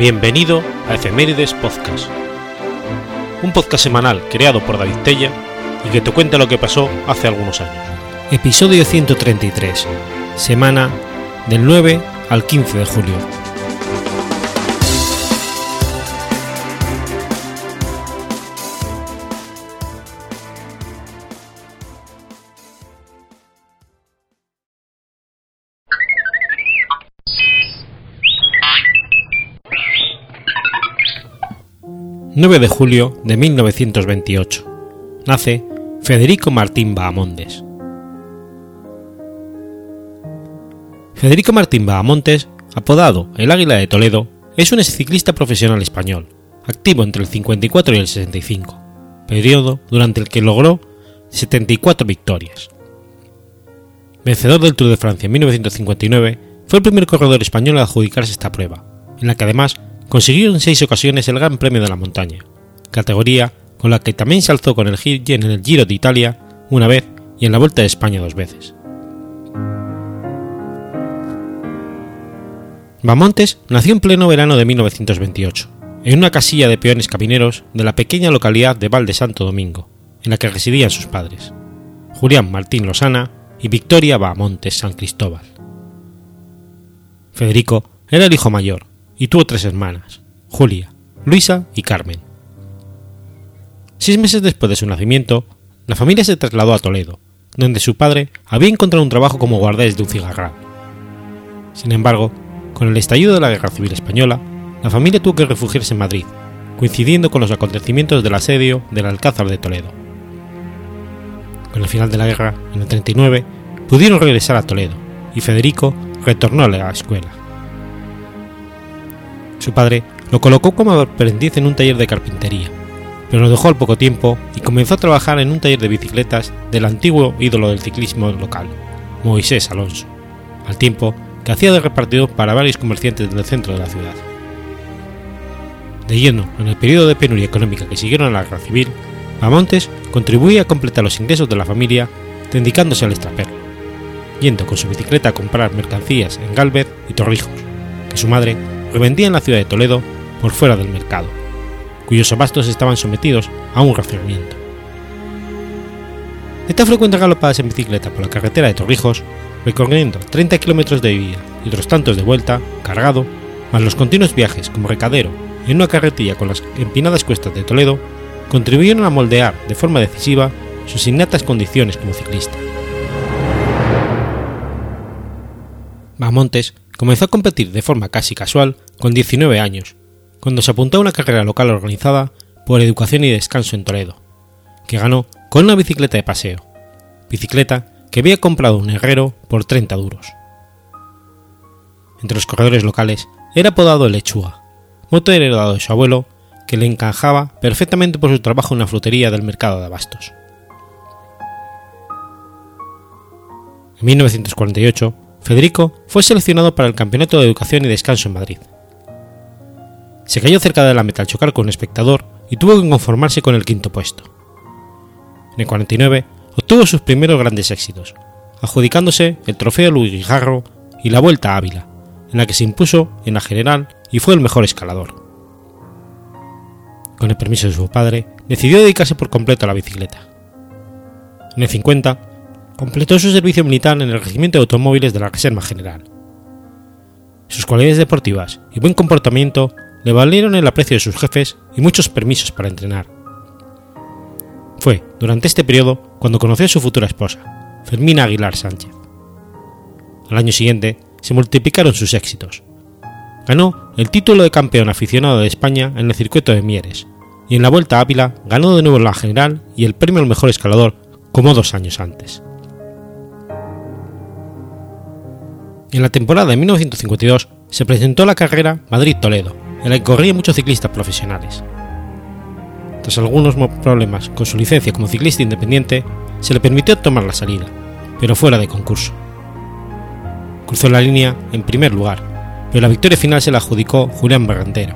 Bienvenido a Efemérides Podcast, un podcast semanal creado por David Tella y que te cuenta lo que pasó hace algunos años. Episodio 133, semana del 9 al 15 de julio. 9 de julio de 1928. Nace Federico Martín Bahamontes. Federico Martín Bahamontes, apodado el Águila de Toledo, es un ciclista profesional español, activo entre el 54 y el 65, periodo durante el que logró 74 victorias. Vencedor del Tour de Francia en 1959, fue el primer corredor español a adjudicarse esta prueba, en la que además consiguió en seis ocasiones el Gran Premio de la Montaña, categoría con la que también se alzó con el en el Giro de Italia una vez y en la Vuelta de España dos veces. Bamontes nació en pleno verano de 1928, en una casilla de peones camineros de la pequeña localidad de Val de Santo Domingo, en la que residían sus padres, Julián Martín Losana y Victoria Bamontes San Cristóbal. Federico era el hijo mayor, y tuvo tres hermanas, Julia, Luisa y Carmen. Seis meses después de su nacimiento, la familia se trasladó a Toledo, donde su padre había encontrado un trabajo como guardés de un cigarral. Sin embargo, con el estallido de la Guerra Civil Española, la familia tuvo que refugiarse en Madrid, coincidiendo con los acontecimientos del asedio del Alcázar de Toledo. Con el final de la guerra, en el 39, pudieron regresar a Toledo, y Federico retornó a la escuela. Su padre lo colocó como aprendiz en un taller de carpintería, pero lo dejó al poco tiempo y comenzó a trabajar en un taller de bicicletas del antiguo ídolo del ciclismo local, Moisés Alonso, al tiempo que hacía de repartidor para varios comerciantes del centro de la ciudad. De lleno en el periodo de penuria económica que siguieron a la guerra civil, Amontes contribuía a completar los ingresos de la familia dedicándose al extraperlo, yendo con su bicicleta a comprar mercancías en Galvez y Torrijos, que su madre revendía en la ciudad de Toledo por fuera del mercado, cuyos abastos estaban sometidos a un racionamiento. Esta frecuente galopadas en bicicleta por la carretera de Torrijos, recorriendo 30 kilómetros de ida y otros tantos de vuelta, cargado, más los continuos viajes como recadero en una carretilla con las empinadas cuestas de Toledo, contribuyeron a moldear de forma decisiva sus innatas condiciones como ciclista. Bamontes comenzó a competir de forma casi casual con 19 años, cuando se apuntó a una carrera local organizada por Educación y Descanso en Toledo, que ganó con una bicicleta de paseo, bicicleta que había comprado un herrero por 30 duros. Entre los corredores locales era apodado el Lechuga, moto heredado de su abuelo que le encajaba perfectamente por su trabajo en la frutería del mercado de abastos. En 1948 Federico fue seleccionado para el Campeonato de Educación y Descanso en Madrid. Se cayó cerca de la meta al chocar con un espectador y tuvo que conformarse con el quinto puesto. En el 49 obtuvo sus primeros grandes éxitos, adjudicándose el trofeo Luis Guijarro y la Vuelta a Ávila, en la que se impuso en la general y fue el mejor escalador. Con el permiso de su padre, decidió dedicarse por completo a la bicicleta. En el 50 completó su servicio militar en el Regimiento de Automóviles de la Reserva General. Sus cualidades deportivas y buen comportamiento le valieron el aprecio de sus jefes y muchos permisos para entrenar. Fue durante este periodo cuando conoció a su futura esposa, Fermina Aguilar Sánchez. Al año siguiente se multiplicaron sus éxitos. Ganó el título de campeón aficionado de España en el circuito de Mieres y en la Vuelta a Ávila ganó de nuevo la general y el premio al mejor escalador como dos años antes. En la temporada de 1952 se presentó la carrera Madrid-Toledo, en la que corrían muchos ciclistas profesionales. Tras algunos problemas con su licencia como ciclista independiente, se le permitió tomar la salida, pero fuera de concurso. Cruzó la línea en primer lugar, pero la victoria final se la adjudicó Julián Barrantero.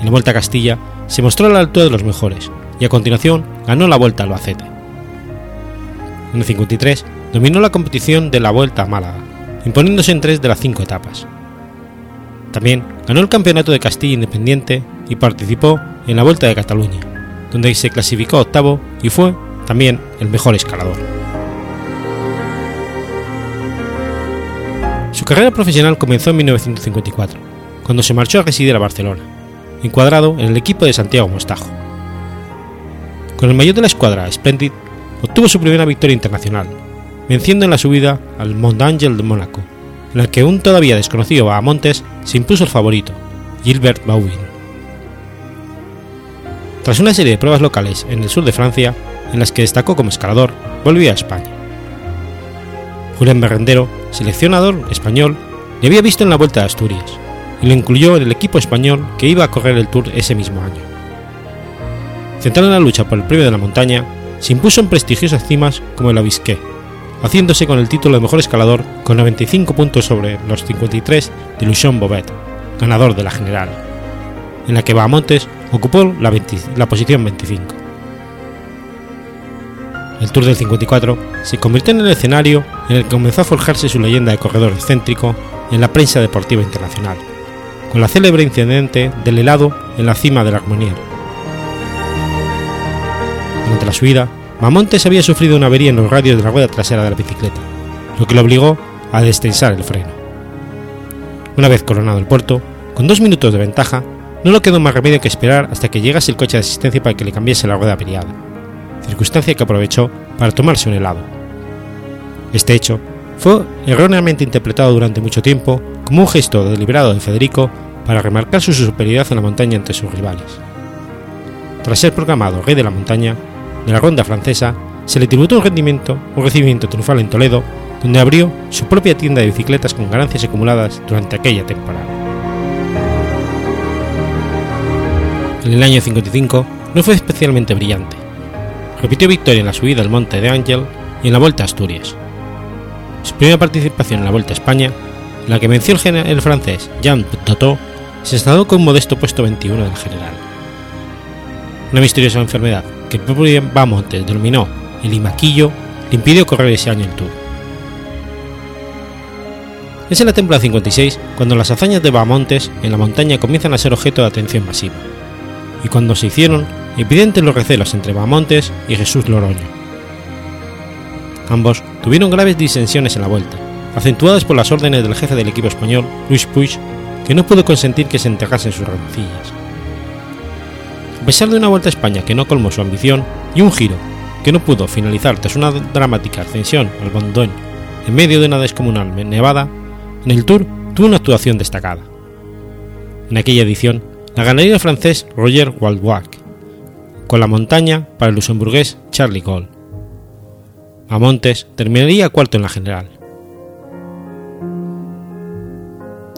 En la Vuelta a Castilla se mostró a la altura de los mejores y a continuación ganó la Vuelta a Albacete. En el 53 dominó la competición de la Vuelta a Málaga, imponiéndose en tres de las cinco etapas. También ganó el Campeonato de Castilla Independiente y participó en la Vuelta de Cataluña, donde se clasificó octavo y fue también el mejor escalador. Su carrera profesional comenzó en 1954, cuando se marchó a residir a Barcelona, encuadrado en el equipo de Santiago Mostajo. Con el mayor de la escuadra, Splendid, obtuvo su primera victoria internacional, venciendo en la subida al Mont Angel de Mónaco, en la que un todavía desconocido Bahamontes se impuso el favorito, Gilbert Bauvin. Tras una serie de pruebas locales en el sur de Francia, en las que destacó como escalador, volvió a España. Julián Berrendero, seleccionador español, le había visto en la Vuelta de Asturias y lo incluyó en el equipo español que iba a correr el Tour ese mismo año. Centrado en la lucha por el premio de la montaña, se impuso en prestigiosas cimas como el Abisqué, haciéndose con el título de mejor escalador con 95 puntos sobre los 53 de Luchon Bobet, ganador de la general, en la que Bahamontes ocupó la, 20, la posición 25. El Tour del 54 se convirtió en el escenario en el que comenzó a forjarse su leyenda de corredor excéntrico en la prensa deportiva internacional, con la célebre incidente del helado en la cima del Armonier. Durante la subida, Mamontes había sufrido una avería en los radios de la rueda trasera de la bicicleta, lo que lo obligó a destensar el freno. Una vez coronado el puerto, con dos minutos de ventaja, no le quedó más remedio que esperar hasta que llegase el coche de asistencia para que le cambiase la rueda averiada, circunstancia que aprovechó para tomarse un helado. Este hecho fue erróneamente interpretado durante mucho tiempo como un gesto deliberado de Federico para remarcar su superioridad en la montaña ante sus rivales. Tras ser proclamado rey de la montaña, de la ronda francesa, se le tributó un rendimiento, un recibimiento triunfal en Toledo, donde abrió su propia tienda de bicicletas con ganancias acumuladas durante aquella temporada. En el año 55 no fue especialmente brillante. Repitió victoria en la subida al Monte de Ángel y en la Vuelta a Asturias. Su primera participación en la Vuelta a España, en la que venció el, el francés Jean Totó, se estrenó con un modesto puesto 21 del general. Una misteriosa enfermedad que el propio Bamontes denominó el Imaquillo le impidió correr ese año el Tour. Es en la temporada 56 cuando las hazañas de Bamontes en la montaña comienzan a ser objeto de atención masiva, y cuando se hicieron evidentes los recelos entre Bamontes y Jesús Loroño. Ambos tuvieron graves disensiones en la vuelta, acentuadas por las órdenes del jefe del equipo español, Luis Puig, que no pudo consentir que se enterrasen sus rencillas. A pesar de una vuelta a España que no colmó su ambición y un giro que no pudo finalizar tras una dramática ascensión al Bondón en medio de una descomunal nevada, en el Tour tuvo una actuación destacada. En aquella edición, la ganaría del francés Roger Waldwack, con la montaña para el luxemburgués Charlie Gaulle. A Montes terminaría cuarto en la general.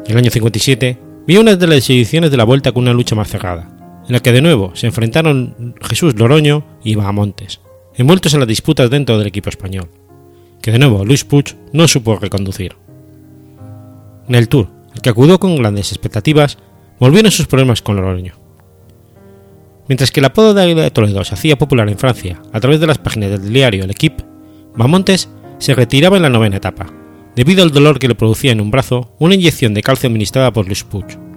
En el año 57 vio una de las ediciones de la vuelta con una lucha más cerrada, en la que de nuevo se enfrentaron Jesús Loroño y Bahamontes, envueltos en las disputas dentro del equipo español, que de nuevo Luis Puig no supo reconducir. En el Tour, el que acudió con grandes expectativas, volvieron sus problemas con Loroño. Mientras que el apodo de Águila de Toledo se hacía popular en Francia a través de las páginas del diario El Equipe, Bahamontes se retiraba en la novena etapa, debido al dolor que le producía en un brazo una inyección de calcio administrada por Luis Puig.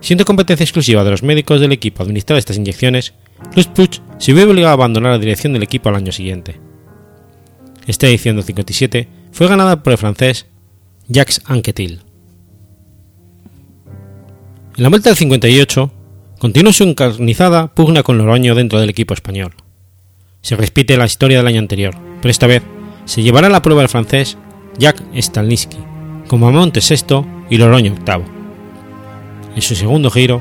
Siendo competencia exclusiva de los médicos del equipo administrar estas inyecciones, Luis Puig se vio obligado a abandonar la dirección del equipo al año siguiente. Esta edición del 57 fue ganada por el francés Jacques Anquetil. En la vuelta del 58, continuó su encarnizada pugna con Loroño dentro del equipo español. Se repite la historia del año anterior, pero esta vez se llevará la prueba el francés Jacques Stalniski, con Mamonte sexto y Loroño octavo. En su segundo giro,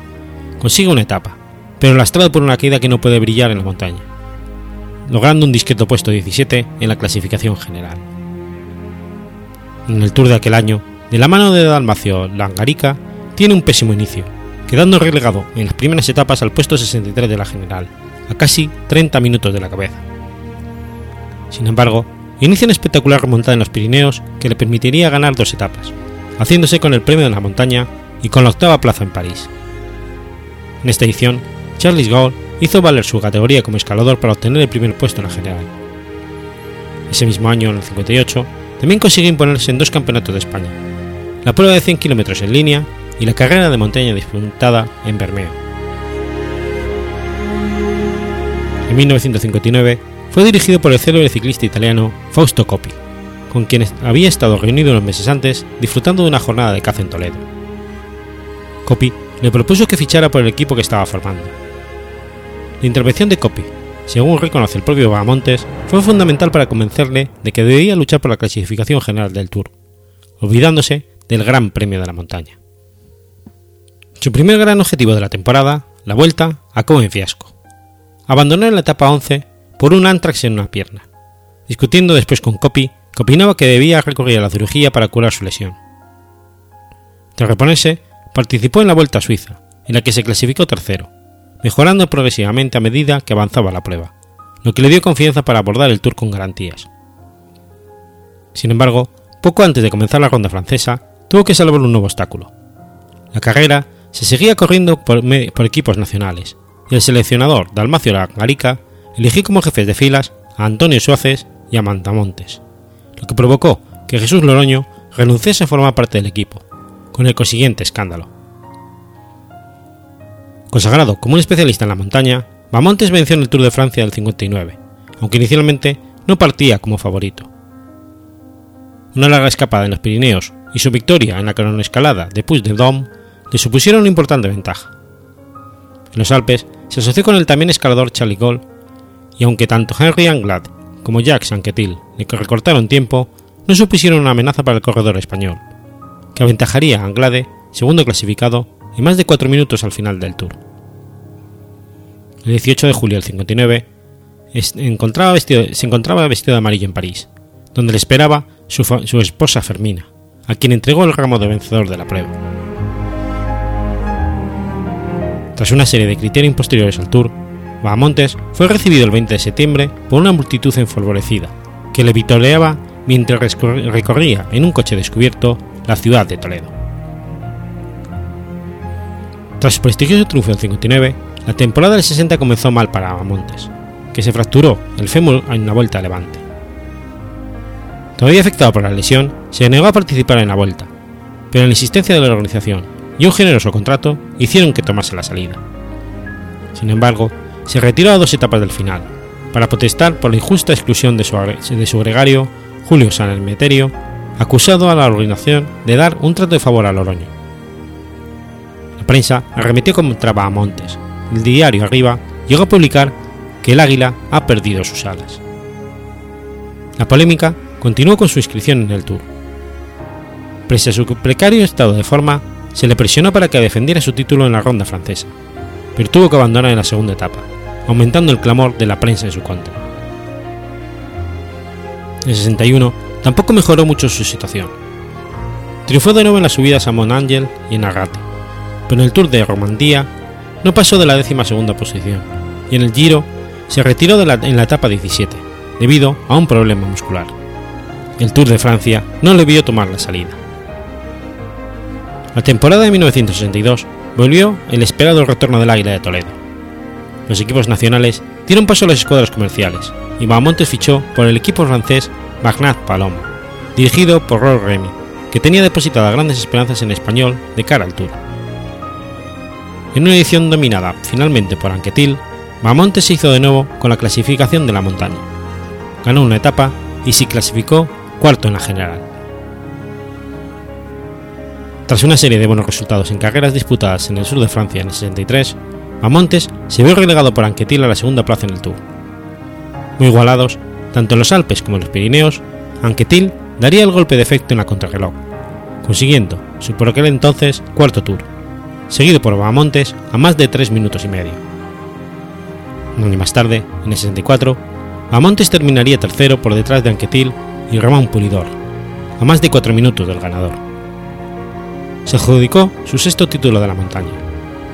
consigue una etapa, pero lastrado por una caída que no puede brillar en la montaña, logrando un discreto puesto 17 en la clasificación general. En el Tour de aquel año, de la mano de Dalmacio Langarica, tiene un pésimo inicio, quedando relegado en las primeras etapas al puesto 63 de la general, a casi 30 minutos de la cabeza. Sin embargo, inicia una espectacular remontada en los Pirineos que le permitiría ganar dos etapas, haciéndose con el premio de la montaña y con la octava plaza en París. En esta edición, Charles Gaulle hizo valer su categoría como escalador para obtener el primer puesto en la general. Ese mismo año, en el 58, también consigue imponerse en dos campeonatos de España, la prueba de 100 km en línea y la carrera de montaña disputada en Bermeo. En 1959 fue dirigido por el célebre ciclista italiano Fausto Coppi, con quien había estado reunido unos meses antes disfrutando de una jornada de caza en Toledo. Coppi le propuso que fichara por el equipo que estaba formando. La intervención de Coppi, según reconoce el propio Bahamontes, fue fundamental para convencerle de que debía luchar por la clasificación general del Tour, olvidándose del Gran Premio de la Montaña. Su primer gran objetivo de la temporada, la vuelta, acabó en fiasco. Abandonó en la etapa 11 por un antrax en una pierna, discutiendo después con Coppi, que opinaba que debía recurrir a la cirugía para curar su lesión. Tras reponerse, participó en la Vuelta a Suiza, en la que se clasificó tercero, mejorando progresivamente a medida que avanzaba la prueba, lo que le dio confianza para abordar el Tour con garantías. Sin embargo, poco antes de comenzar la ronda francesa, tuvo que salvar un nuevo obstáculo. La carrera se seguía corriendo por, equipos nacionales, y el seleccionador Dalmacio Garica eligió como jefes de filas a Antonio Suárez y a Mantamontes, lo que provocó que Jesús Loroño renunciase a formar parte del equipo, con el consiguiente escándalo. Consagrado como un especialista en la montaña, Bamontes venció en el Tour de Francia del 59, aunque inicialmente no partía como favorito. Una larga escapada en los Pirineos y su victoria en la cronoescalada de Puig de Dôme le supusieron una importante ventaja. En los Alpes se asoció con el también escalador Charlie Gold, y aunque tanto Henry Anglad como Jacques Anquetil le recortaron tiempo, no supusieron una amenaza para el corredor español, que aventajaría a Anglade, segundo clasificado, y más de cuatro minutos al final del Tour. El 18 de julio del 59 encontraba vestido, se encontraba vestido de amarillo en París, donde le esperaba su, su esposa Fermina, a quien entregó el ramo de vencedor de la prueba. Tras una serie de criterios posteriores al Tour, Bahamontes fue recibido el 20 de septiembre por una multitud enfolvorecida, que le vitoreaba mientras recorría en un coche descubierto la ciudad de Toledo. Tras su prestigioso triunfo del 59, la temporada del 60 comenzó mal para Bahamontes, que se fracturó el fémur en una vuelta a Levante. Todavía afectado por la lesión, se negó a participar en la vuelta, pero la insistencia de la organización y un generoso contrato hicieron que tomase la salida. Sin embargo, se retiró a dos etapas del final, para protestar por la injusta exclusión de su, de su gregario, Julio San Elmeterio, acusado a la organización de dar un trato de favor a Loroño. La prensa arremetió contra Bahamontes. El diario Arriba llegó a publicar que el águila ha perdido sus alas. La polémica continuó con su inscripción en el Tour. Pese a su precario estado de forma, se le presionó para que defendiera su título en la ronda francesa, pero tuvo que abandonar en la segunda etapa, aumentando el clamor de la prensa en su contra. En 61 tampoco mejoró mucho su situación. Triunfó de nuevo en las subidas a Mont Angel y en Agate, pero en el Tour de Romandía no pasó de la décima segunda posición y en el Giro se retiró en la etapa 17 debido a un problema muscular. El Tour de Francia no le vio tomar la salida. La temporada de 1962 volvió el esperado retorno del Águila de Toledo. Los equipos nacionales dieron paso a las escuadras comerciales y Bahamontes fichó por el equipo francés Magnat Paloma, dirigido por Rolf Remy, que tenía depositadas grandes esperanzas en español de cara al Tour. En una edición dominada finalmente por Anquetil, Bahamontes se hizo de nuevo con la clasificación de la montaña. Ganó una etapa y se clasificó cuarto en la general. Tras una serie de buenos resultados en carreras disputadas en el sur de Francia en el 63, Amontes se vio relegado por Anquetil a la segunda plaza en el Tour. Muy igualados, tanto en los Alpes como en los Pirineos, Anquetil daría el golpe de efecto en la contrarreloj, consiguiendo su por aquel entonces cuarto Tour, seguido por Bahamontes a más de 3 minutos y medio. Un año más tarde, en el 64, Bahamontes terminaría tercero por detrás de Anquetil y Ramón Pulidor, a más de 4 minutos del ganador se adjudicó su sexto título de la montaña,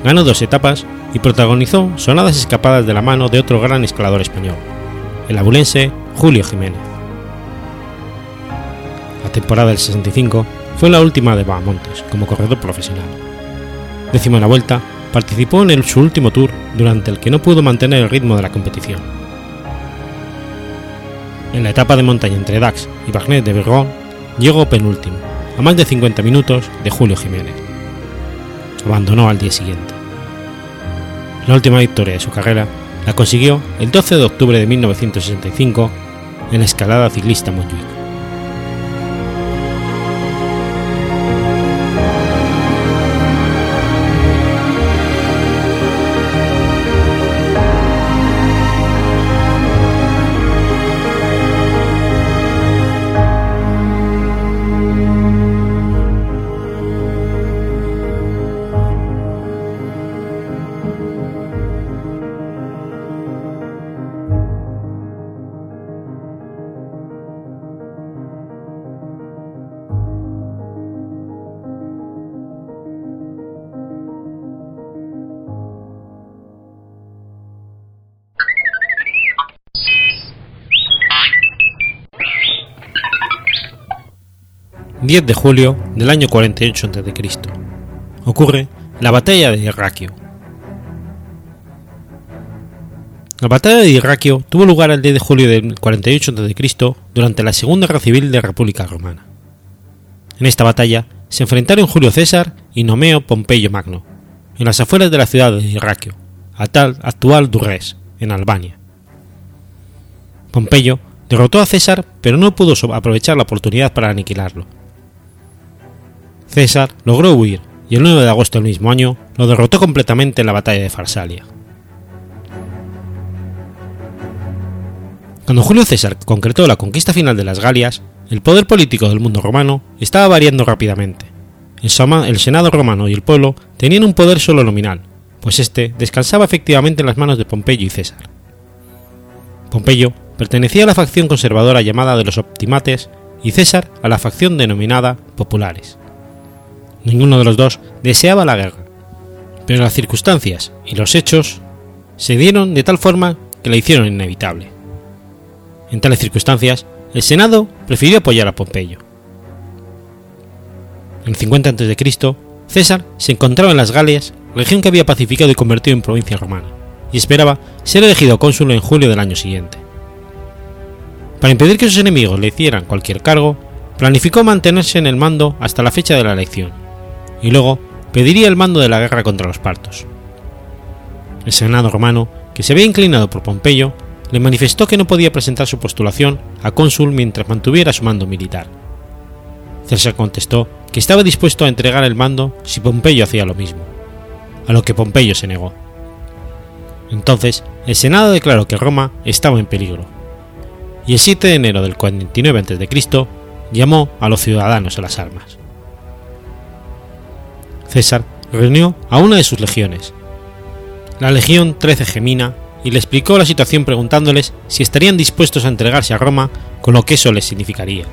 ganó dos etapas y protagonizó sonadas escapadas de la mano de otro gran escalador español, el abulense Julio Jiménez. La temporada del 65 fue la última de Bahamontes como corredor profesional. Décimo en la vuelta, participó en su último tour durante el que no pudo mantener el ritmo de la competición. En la etapa de montaña entre Dax y Bagnet de Bergón, llegó penúltimo, a más de 50 minutos de Julio Jiménez. abandonó al día siguiente. La última victoria de su carrera la consiguió el 12 de octubre de 1965 en la escalada ciclista Montjuic. 10 de julio del año 48 a.C. Ocurre la batalla de Irraquio. La batalla de Irraquio tuvo lugar el 10 de julio del 48 a.C. durante la Segunda Guerra Civil de la República Romana. En esta batalla se enfrentaron Julio César y Nomeo Pompeyo Magno, en las afueras de la ciudad de Irraquio, actual Durrés, en Albania. Pompeyo derrotó a César, pero no pudo aprovechar la oportunidad para aniquilarlo. César logró huir y el 9 de agosto del mismo año lo derrotó completamente en la batalla de Farsalia. Cuando Julio César concretó la conquista final de las Galias, el poder político del mundo romano estaba variando rápidamente. El Senado romano y el pueblo tenían un poder solo nominal, pues este descansaba efectivamente en las manos de Pompeyo y César. Pompeyo pertenecía a la facción conservadora llamada de los Optimates y César a la facción denominada Populares. Ninguno de los dos deseaba la guerra, pero las circunstancias y los hechos se dieron de tal forma que la hicieron inevitable. En tales circunstancias, el Senado prefirió apoyar a Pompeyo. En el 50 a.C., César se encontraba en las Galias, región que había pacificado y convertido en provincia romana, y esperaba ser elegido cónsul en julio del año siguiente. Para impedir que sus enemigos le hicieran cualquier cargo, planificó mantenerse en el mando hasta la fecha de la elección y luego pediría el mando de la guerra contra los partos. El Senado romano, que se había inclinado por Pompeyo, le manifestó que no podía presentar su postulación a cónsul mientras mantuviera su mando militar. César contestó que estaba dispuesto a entregar el mando si Pompeyo hacía lo mismo, a lo que Pompeyo se negó. Entonces, el Senado declaró que Roma estaba en peligro, y el 7 de enero del 49 a.C. llamó a los ciudadanos a las armas. César reunió a una de sus legiones, la Legión 13 Gemina, y le explicó la situación preguntándoles si estarían dispuestos a entregarse a Roma con lo que eso les significaría.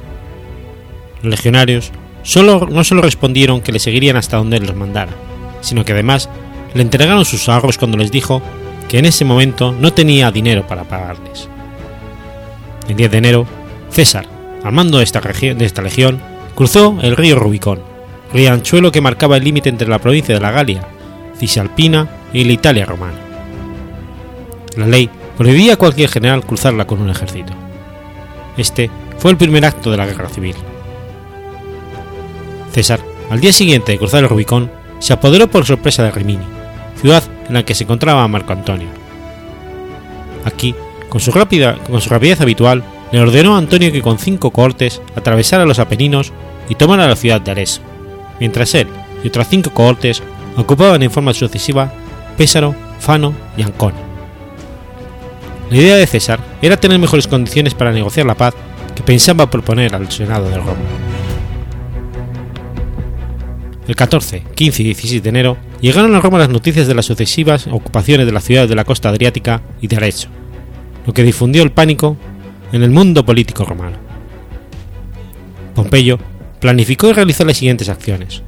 Los legionarios solo, no solo respondieron que le seguirían hasta donde los mandara, sino que además le entregaron sus ahorros cuando les dijo que en ese momento no tenía dinero para pagarles. El 10 de enero, César, al mando de esta, de esta legión, cruzó el río Rubicón riachuelo que marcaba el límite entre la provincia de la Galia, Cisalpina y la Italia romana. La ley prohibía a cualquier general cruzarla con un ejército. Este fue el primer acto de la guerra civil. César, al día siguiente de cruzar el Rubicón, se apoderó por sorpresa de Rimini, ciudad en la que se encontraba Marco Antonio. Aquí, con su, rápida, con su rapidez habitual, le ordenó a Antonio que con cinco cohortes atravesara los Apeninos y tomara la ciudad de Arezzo mientras él y otras cinco cohortes ocupaban en forma sucesiva Pésaro, Fano y Ancona. La idea de César era tener mejores condiciones para negociar la paz que pensaba proponer al Senado de Roma. El 14, 15 y 16 de enero llegaron a Roma las noticias de las sucesivas ocupaciones de las ciudades de la costa adriática y de Arezzo, lo que difundió el pánico en el mundo político romano. Pompeyo planificó y realizó las siguientes acciones.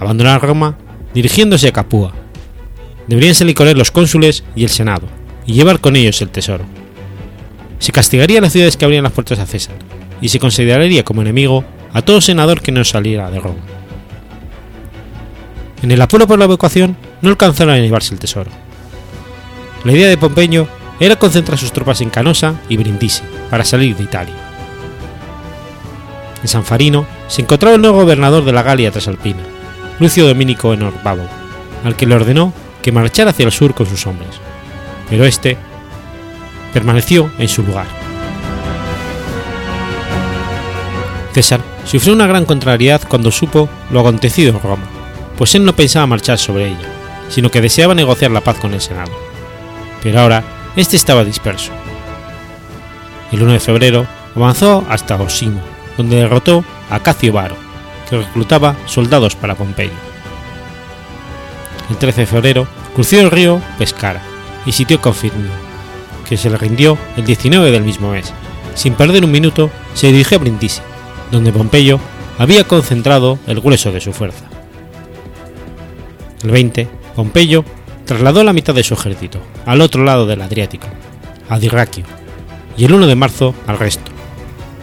Abandonar Roma dirigiéndose a Capua. Deberían salir con él los cónsules y el Senado, y llevar con ellos el tesoro. Se castigaría a las ciudades que abrían las puertas a César, y se consideraría como enemigo a todo senador que no saliera de Roma. En el apuro por la evacuación no alcanzaron a llevarse el tesoro. La idea de Pompeyo era concentrar sus tropas en Canosa y Brindisi para salir de Italia. En San Farino se encontraba el nuevo gobernador de la Galia Trasalpina, Lucio Dominico Enorbado, al que le ordenó que marchara hacia el sur con sus hombres, pero este permaneció en su lugar. César sufrió una gran contrariedad cuando supo lo acontecido en Roma, pues él no pensaba marchar sobre ella, sino que deseaba negociar la paz con el Senado. Pero ahora este estaba disperso. El 1 de febrero avanzó hasta Osimo, donde derrotó a Cacio Varo, que reclutaba soldados para Pompeyo. El 13 de febrero cruzó el río Pescara y sitió Confirmio, que se le rindió el 19 del mismo mes. Sin perder un minuto, se dirigió a Brindisi, donde Pompeyo había concentrado el grueso de su fuerza. El 20, Pompeyo trasladó la mitad de su ejército al otro lado del Adriático, a Dirraquio, y el 1 de marzo al resto,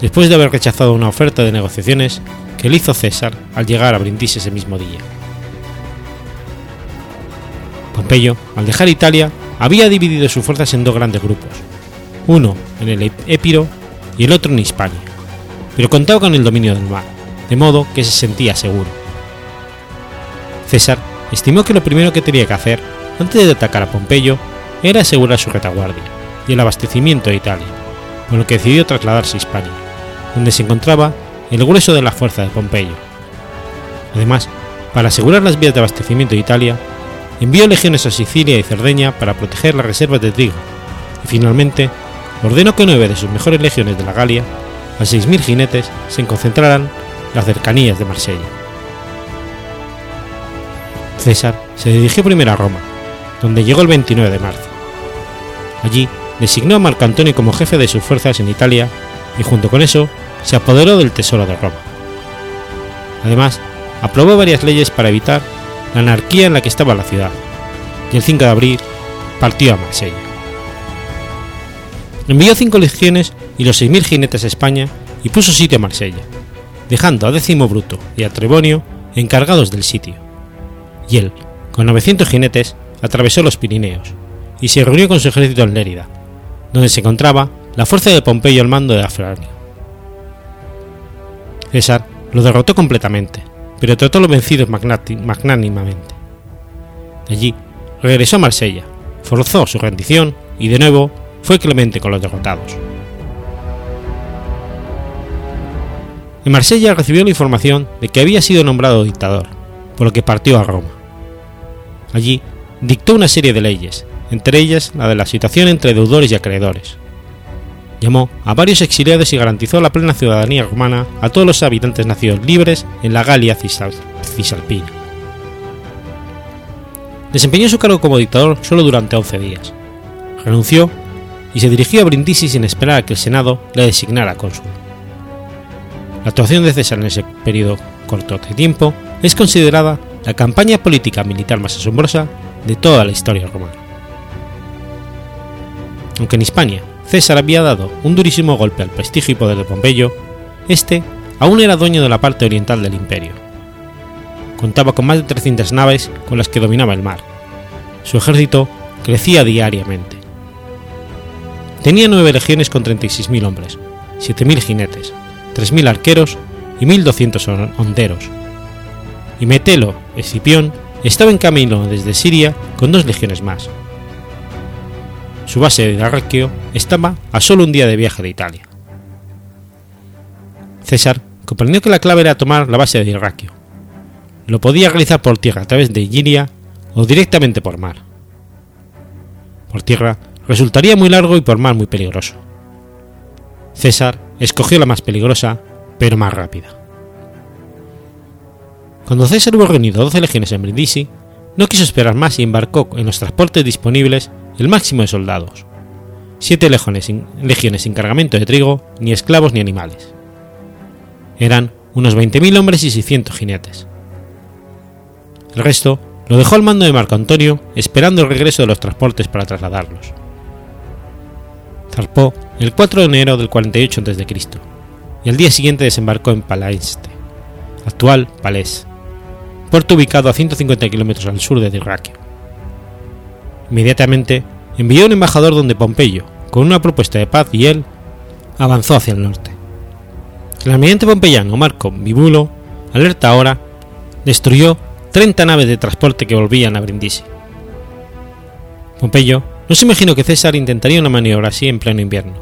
después de haber rechazado una oferta de negociaciones que le hizo César al llegar a Brindisi ese mismo día. Pompeyo, al dejar Italia, había dividido sus fuerzas en dos grandes grupos, uno en el Épiro y el otro en Hispania, pero contaba con el dominio del mar, de modo que se sentía seguro. César estimó que lo primero que tenía que hacer, antes de atacar a Pompeyo, era asegurar su retaguardia y el abastecimiento de Italia, por lo que decidió trasladarse a Hispania, donde se encontraba el grueso de la fuerza de Pompeyo. Además, para asegurar las vías de abastecimiento de Italia, envió legiones a Sicilia y Cerdeña para proteger las reservas de trigo, y finalmente ordenó que nueve de sus mejores legiones de la Galia, a 6.000 jinetes, se concentraran en las cercanías de Marsella. César se dirigió primero a Roma, donde llegó el 29 de marzo. Allí designó a Marco Antonio como jefe de sus fuerzas en Italia y junto con eso se apoderó del tesoro de Roma. Además, aprobó varias leyes para evitar la anarquía en la que estaba la ciudad, y el 5 de abril partió a Marsella. Envió cinco legiones y los 6.000 jinetes a España y puso sitio a Marsella, dejando a Décimo Bruto y a Trebonio encargados del sitio. Y él, con 900 jinetes, atravesó los Pirineos y se reunió con su ejército en Lérida, donde se encontraba la fuerza de Pompeyo al mando de Afranio. César lo derrotó completamente, pero trató a los vencidos magnánimamente. De allí regresó a Marsella, forzó su rendición y de nuevo fue clemente con los derrotados. En Marsella recibió la información de que había sido nombrado dictador, por lo que partió a Roma. Allí dictó una serie de leyes, entre ellas la de la situación entre deudores y acreedores. Llamó a varios exiliados y garantizó la plena ciudadanía romana a todos los habitantes nacidos libres en la Galia cisalpina. Desempeñó su cargo como dictador solo durante 11 días. Renunció y se dirigió a Brindisi sin esperar a que el Senado le designara cónsul. La actuación de César en ese periodo corto de tiempo es considerada la campaña política militar más asombrosa de toda la historia romana. Aunque en Hispania César había dado un durísimo golpe al prestigio y poder de Pompeyo, este aún era dueño de la parte oriental del imperio. Contaba con más de 300 naves con las que dominaba el mar. Su ejército crecía diariamente. Tenía nueve legiones con 36.000 hombres, 7.000 jinetes, 3.000 arqueros y 1.200 honderos. Y Metelo, Escipión, estaba en camino desde Siria con dos legiones más. Su base de Arraquio estaba a solo un día de viaje de Italia. César comprendió que la clave era tomar la base de Irraquio. Lo podía realizar por tierra a través de Iliria o directamente por mar. Por tierra resultaría muy largo y por mar muy peligroso. César escogió la más peligrosa, pero más rápida. Cuando César hubo reunido 12 legiones en Brindisi, no quiso esperar más y embarcó en los transportes disponibles el máximo de soldados, siete legiones sin, legiones sin cargamento de trigo, ni esclavos ni animales. Eran unos 20.000 hombres y 600 jinetes. El resto lo dejó al mando de Marco Antonio, esperando el regreso de los transportes para trasladarlos. Zarpó el 4 de enero del 48 a.C. y al día siguiente desembarcó en Palaeste, actual Palés, puerto ubicado a 150 kilómetros al sur de Dirraquio. Inmediatamente envió un embajador donde Pompeyo, con una propuesta de paz y él, avanzó hacia el norte. El almirante pompeyano Marco Bibulo, alerta ahora, destruyó 30 naves de transporte que volvían a Brindisi. Pompeyo no se imaginó que César intentaría una maniobra así en pleno invierno,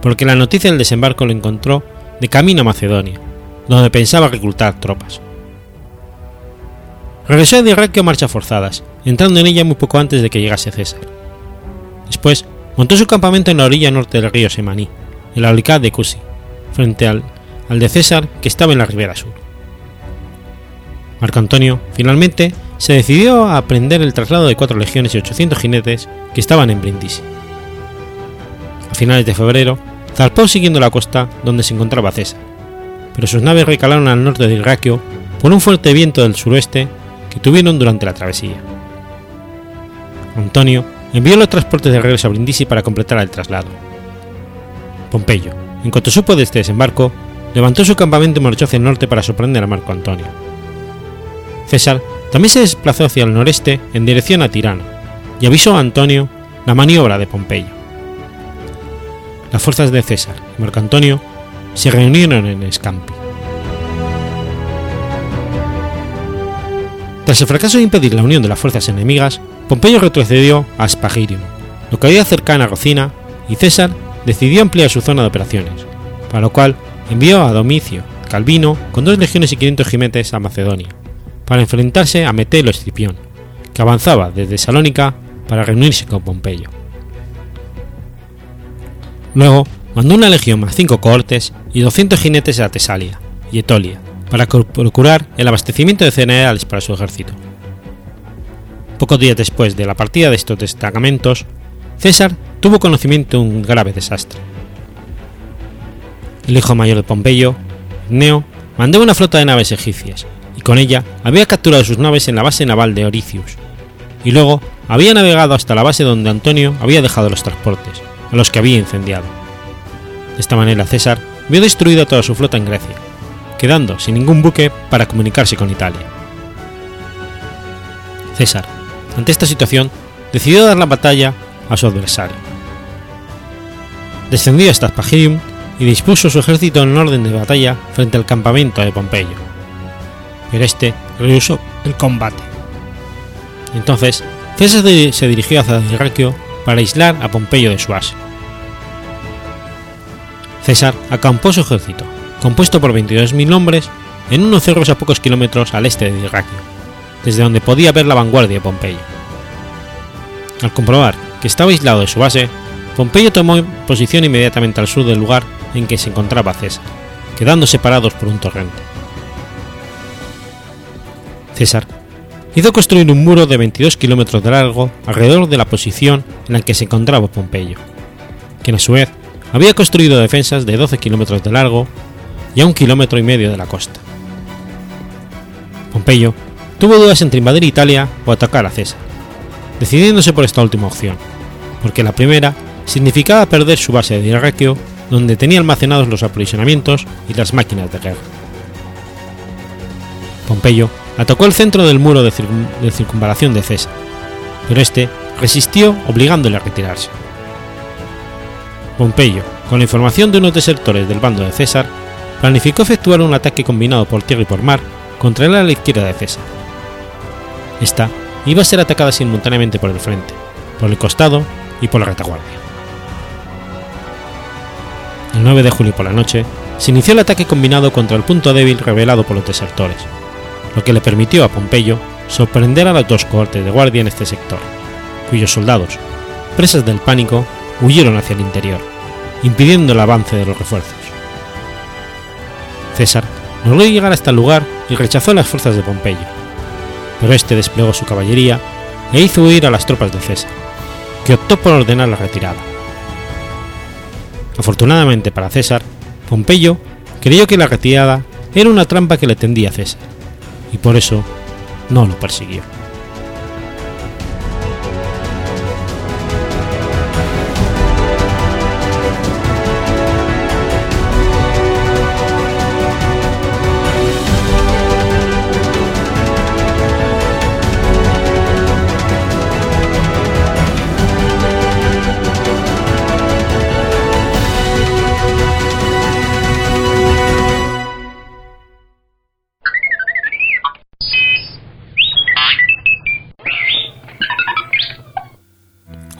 porque la noticia del desembarco lo encontró de camino a Macedonia, donde pensaba reclutar tropas. Regresó de Irak a marchas forzadas, entrando en ella muy poco antes de que llegase César. Después montó su campamento en la orilla norte del río Semaní, en la localidad de Cusi, frente al, al de César que estaba en la ribera sur. Marco Antonio, finalmente, se decidió a aprender el traslado de cuatro legiones y 800 jinetes que estaban en Brindisi. A finales de febrero, zarpó siguiendo la costa donde se encontraba César, pero sus naves recalaron al norte de Irakio por un fuerte viento del suroeste que tuvieron durante la travesía. Antonio envió los transportes de regreso a Brindisi para completar el traslado. Pompeyo, en cuanto supo de este desembarco, levantó su campamento y marchó hacia el norte para sorprender a Marco Antonio. César también se desplazó hacia el noreste en dirección a Tirano y avisó a Antonio la maniobra de Pompeyo. Las fuerzas de César y Marco Antonio se reunieron en Scampi. Tras el fracaso de impedir la unión de las fuerzas enemigas, Pompeyo retrocedió a Spagirium, localidad cercana a Rocina, y César decidió ampliar su zona de operaciones, para lo cual envió a Domicio Calvino con dos legiones y 500 jinetes a Macedonia, para enfrentarse a Metelo Escipión, que avanzaba desde Salónica para reunirse con Pompeyo. Luego mandó una legión más cinco cohortes y 200 jinetes a Tesalia y Etolia para procurar el abastecimiento de cereales para su ejército. Pocos días después de la partida de estos destacamentos, César tuvo conocimiento de un grave desastre. El hijo mayor de Pompeyo, Neo, mandó una flota de naves egipcias y con ella había capturado sus naves en la base naval de Oricius, y luego había navegado hasta la base donde Antonio había dejado los transportes, a los que había incendiado. De esta manera César vio destruida toda su flota en Grecia, quedando sin ningún buque para comunicarse con Italia. César, ante esta situación, decidió dar la batalla a su adversario. Descendió hasta Spagirium y dispuso su ejército en orden de batalla frente al campamento de Pompeyo. Pero este rehusó el combate. Entonces, César se dirigió hacia Irakio para aislar a Pompeyo de su base. César acampó su ejército, compuesto por 22.000 hombres, en unos cerros a pocos kilómetros al este de Irakio, desde donde podía ver la vanguardia de Pompeyo. Al comprobar que estaba aislado de su base, Pompeyo tomó posición inmediatamente al sur del lugar en que se encontraba César, quedando separados por un torrente. César hizo construir un muro de 22 kilómetros de largo alrededor de la posición en la que se encontraba Pompeyo, quien a su vez había construido defensas de 12 kilómetros de largo y a un kilómetro y medio de la costa. Pompeyo tuvo dudas entre invadir Italia o atacar a César, decidiéndose por esta última opción, porque la primera significaba perder su base de Irakio, donde tenía almacenados los aprovisionamientos y las máquinas de guerra. Pompeyo atacó el centro del muro de, circunvalación de César, pero este resistió obligándole a retirarse. Pompeyo, con la información de unos desertores del bando de César, planificó efectuar un ataque combinado por tierra y por mar contra la izquierda de César. Esta iba a ser atacada simultáneamente por el frente, por el costado y por la retaguardia. El 9 de julio por la noche, se inició el ataque combinado contra el punto débil revelado por los desertores, lo que le permitió a Pompeyo sorprender a las dos cohortes de guardia en este sector, cuyos soldados, presas del pánico, huyeron hacia el interior, impidiendo el avance de los refuerzos. César logró llegar hasta el lugar y rechazó las fuerzas de Pompeyo, pero este desplegó su caballería e hizo huir a las tropas de César, que optó por ordenar la retirada. Afortunadamente para César, Pompeyo creyó que la retirada era una trampa que le tendía a César, y por eso no lo persiguió.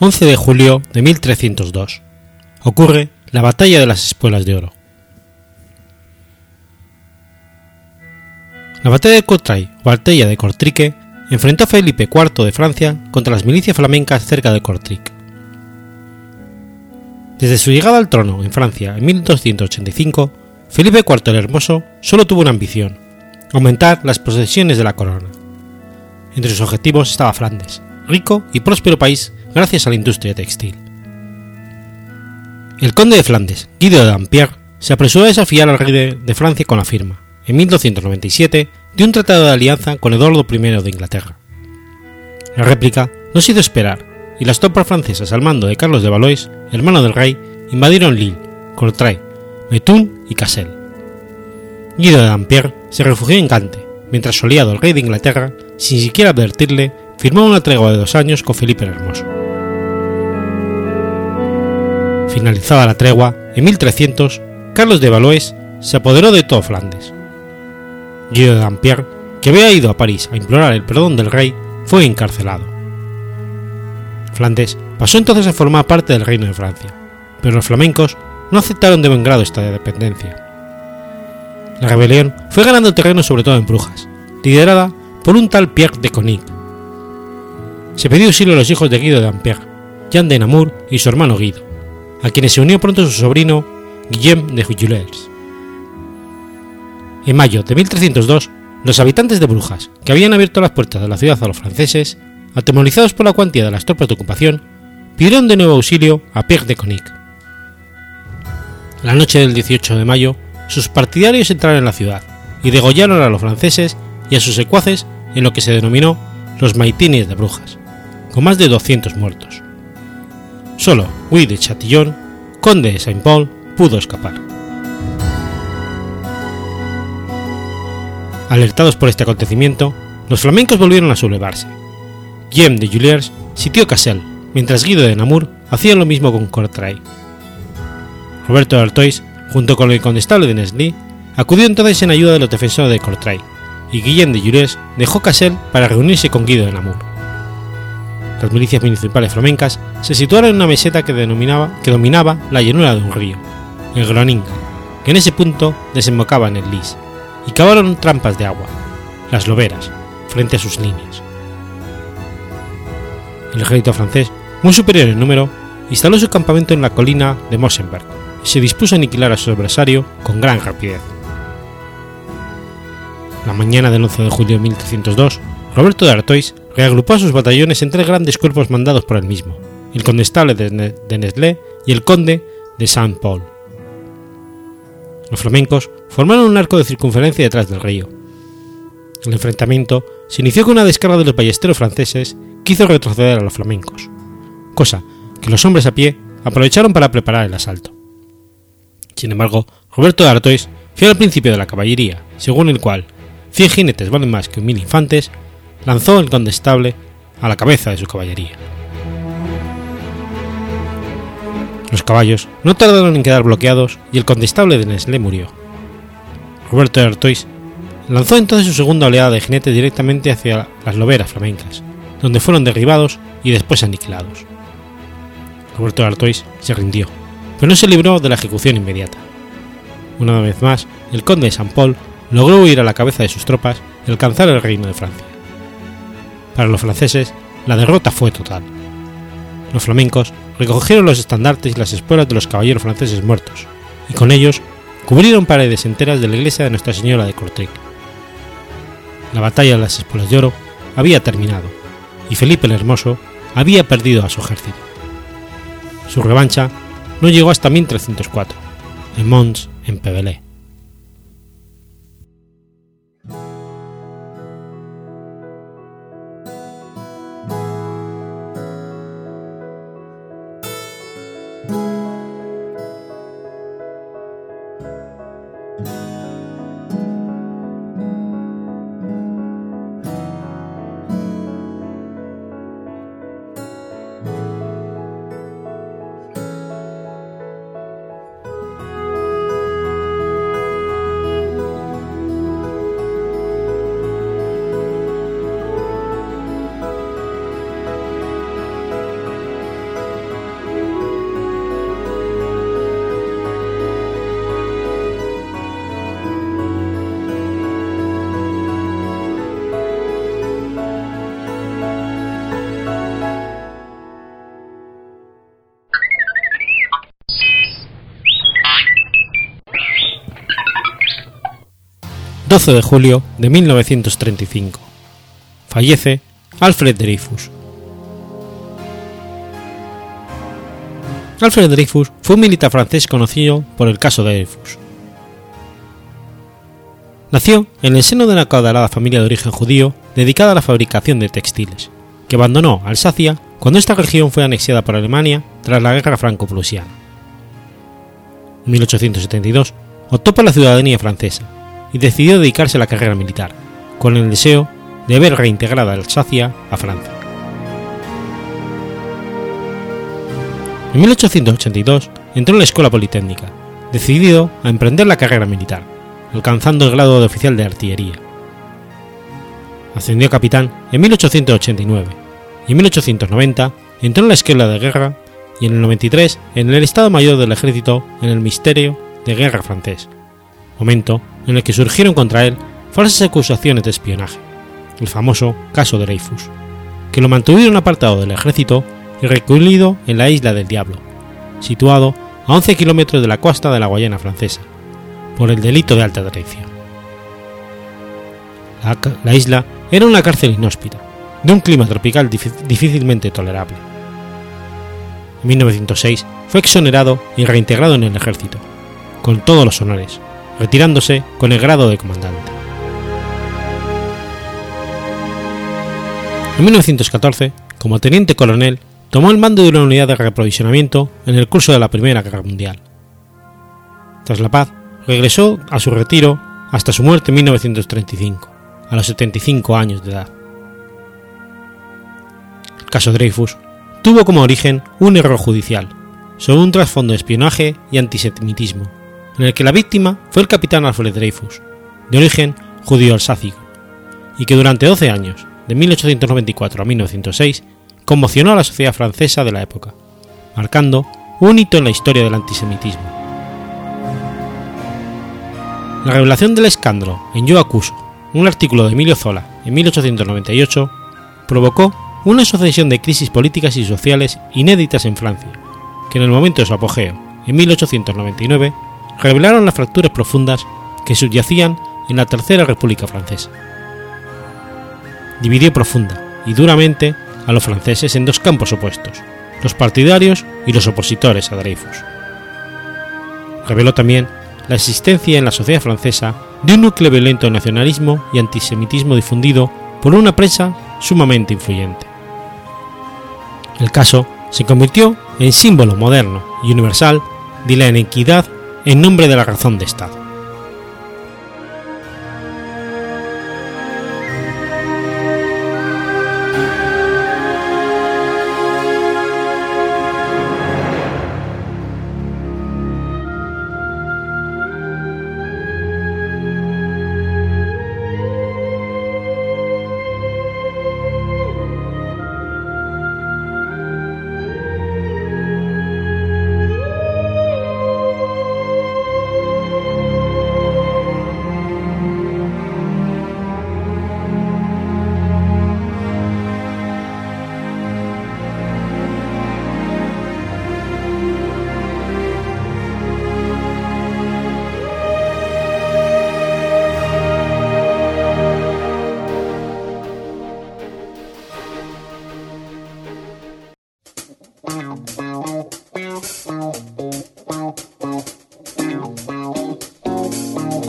11 de julio de 1302. Ocurre la Batalla de las Espuelas de Oro. La batalla de Courtrai o Batalla de Cortrique enfrentó a Felipe IV de Francia contra las milicias flamencas cerca de Cortrique. Desde su llegada al trono en Francia en 1285, Felipe IV el Hermoso solo tuvo una ambición, aumentar las posesiones de la corona. Entre sus objetivos estaba Flandes, rico y próspero país gracias a la industria textil. El conde de Flandes, Guido de Dampierre, se apresuró a desafiar al rey de, Francia con la firma, en 1297, de un tratado de alianza con Eduardo I de Inglaterra. La réplica no se hizo esperar, y las tropas francesas al mando de Carlos de Valois, hermano del rey, invadieron Lille, Courtrai, Methuen y Cassel. Guido de Dampierre se refugió en Gante, mientras su aliado el rey de Inglaterra, sin siquiera advertirle, firmó una tregua de dos años con Felipe el Hermoso. Finalizada la tregua, en 1300, Carlos de Valois se apoderó de todo Flandes. Guido de Dampierre, que había ido a París a implorar el perdón del rey, fue encarcelado. Flandes pasó entonces a formar parte del reino de Francia, pero los flamencos no aceptaron de buen grado esta dependencia. La rebelión fue ganando terreno sobre todo en Brujas, liderada por un tal Pierre de Conig. Se pidió auxilio a los hijos de Guido de Dampierre, Jean de Namur y su hermano Guido, a quienes se unió pronto su sobrino Guillaume de Juillers. En mayo de 1302, los habitantes de Brujas, que habían abierto las puertas de la ciudad a los franceses, atemorizados por la cuantía de las tropas de ocupación, pidieron de nuevo auxilio a Pierre de Conic. La noche del 18 de mayo, sus partidarios entraron en la ciudad y degollaron a los franceses y a sus secuaces en lo que se denominó los maitines de Brujas, con más de 200 muertos. Solo Guy de Chatillon, conde de Saint-Paul, pudo escapar. Alertados por este acontecimiento, los flamencos volvieron a sublevarse. Guillaume de Juliers sitió Cassel, mientras Guido de Namur hacía lo mismo con Courtrai. Roberto de Artois, junto con el condestable de Nestlé, acudió entonces en ayuda de los defensores de Courtrai, y Guillaume de Juliers dejó Cassel para reunirse con Guido de Namur las milicias municipales flamencas se situaron en una meseta que, denominaba, que dominaba la llanura de un río, el Groninga, que en ese punto desembocaba en el Lys, y cavaron trampas de agua, las loberas, frente a sus líneas. El ejército francés, muy superior en número, instaló su campamento en la colina de Mossenberg y se dispuso a aniquilar a su adversario con gran rapidez. La mañana del 11 de julio de 1302, Roberto de Artois reagrupó a sus batallones en tres grandes cuerpos mandados por él mismo, el condestable de Nestlé y el conde de Saint-Paul. Los flamencos formaron un arco de circunferencia detrás del río. El enfrentamiento se inició con una descarga de los ballesteros franceses que hizo retroceder a los flamencos, cosa que los hombres a pie aprovecharon para preparar el asalto. Sin embargo, Roberto de Artois, fiel al principio de la caballería, según el cual 100 jinetes valen más que mil infantes, lanzó el condestable a la cabeza de su caballería. Los caballos no tardaron en quedar bloqueados y el condestable de Nestlé murió. Roberto de Artois lanzó entonces su segunda oleada de jinetes directamente hacia las loberas flamencas, donde fueron derribados y después aniquilados. Roberto de Artois se rindió, pero no se libró de la ejecución inmediata. Una vez más, el conde de San Paul logró huir a la cabeza de sus tropas y alcanzar el reino de Francia. Para los franceses, la derrota fue total. Los flamencos recogieron los estandartes y las espuelas de los caballeros franceses muertos, y con ellos cubrieron paredes enteras de la iglesia de Nuestra Señora de Courtrai. La batalla de las espuelas de oro había terminado, y Felipe el Hermoso había perdido a su ejército. Su revancha no llegó hasta 1304, en Mons, en Pevelé. 12 de julio de 1935. Fallece Alfred Dreyfus. Alfred Dreyfus fue un militar francés conocido por el caso Dreyfus. Nació en el seno de una caudalada familia de origen judío dedicada a la fabricación de textiles, que abandonó Alsacia cuando esta región fue anexiada por Alemania tras la guerra franco-prusiana. En 1872 optó por la ciudadanía francesa y decidió dedicarse a la carrera militar, con el deseo de ver reintegrada Alsacia a Francia. En 1882 entró en la Escuela Politécnica, decidido a emprender la carrera militar, alcanzando el grado de oficial de artillería. Ascendió a capitán en 1889 y en 1890 entró en la Escuela de Guerra y en el 93 en el Estado Mayor del Ejército en el Ministerio de Guerra francés, momento en el que surgieron contra él falsas acusaciones de espionaje, el famoso caso Dreyfus, que lo mantuvieron apartado del ejército y recluido en la isla del Diablo, situado a 11 kilómetros de la costa de la Guayana francesa, por el delito de alta traición. La, la isla era una cárcel inhóspita, de un clima tropical difícilmente tolerable. En 1906 fue exonerado y reintegrado en el ejército, con todos los honores, retirándose con el grado de comandante. En 1914, como teniente coronel, tomó el mando de una unidad de reaprovisionamiento en el curso de la Primera Guerra Mundial. Tras la paz, regresó a su retiro hasta su muerte en 1935, a los 75 años de edad. El caso Dreyfus tuvo como origen un error judicial sobre un trasfondo de espionaje y antisemitismo, en el que la víctima fue el capitán Alfred Dreyfus, de origen judío alsácico, y que durante 12 años, de 1894 a 1906, conmocionó a la sociedad francesa de la época, marcando un hito en la historia del antisemitismo. La revelación del escándalo en Yo acuso, un artículo de Emilio Zola en 1898, provocó una sucesión de crisis políticas y sociales inéditas en Francia, que en el momento de su apogeo, en 1899, revelaron las fracturas profundas que subyacían en la Tercera República Francesa. Dividió profunda y duramente a los franceses en dos campos opuestos, los partidarios y los opositores a Dreyfus. Reveló también la existencia en la sociedad francesa de un núcleo violento de nacionalismo y antisemitismo difundido por una prensa sumamente influyente. El caso se convirtió en símbolo moderno y universal de la inequidad en nombre de la razón de Estado.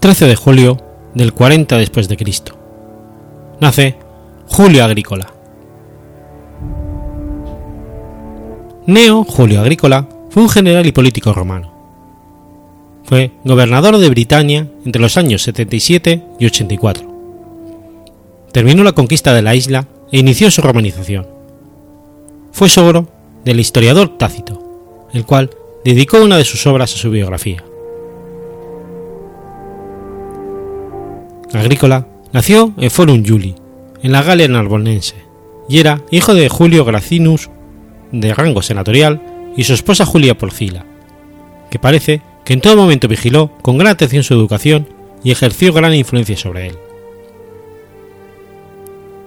13 de julio del 40 después de Cristo. Nace Julio Agrícola. Neo Julio Agrícola fue un general y político romano. Fue gobernador de Britania entre los años 77 y 84. Terminó la conquista de la isla e inició su romanización. Fue sogro del historiador Tácito, el cual dedicó una de sus obras a su biografía. Agrícola nació en Forum Juli, en la Galia narbonense, y era hijo de Julio Gracinus, de rango senatorial, y su esposa Julia Porcila, que parece que en todo momento vigiló con gran atención su educación y ejerció gran influencia sobre él.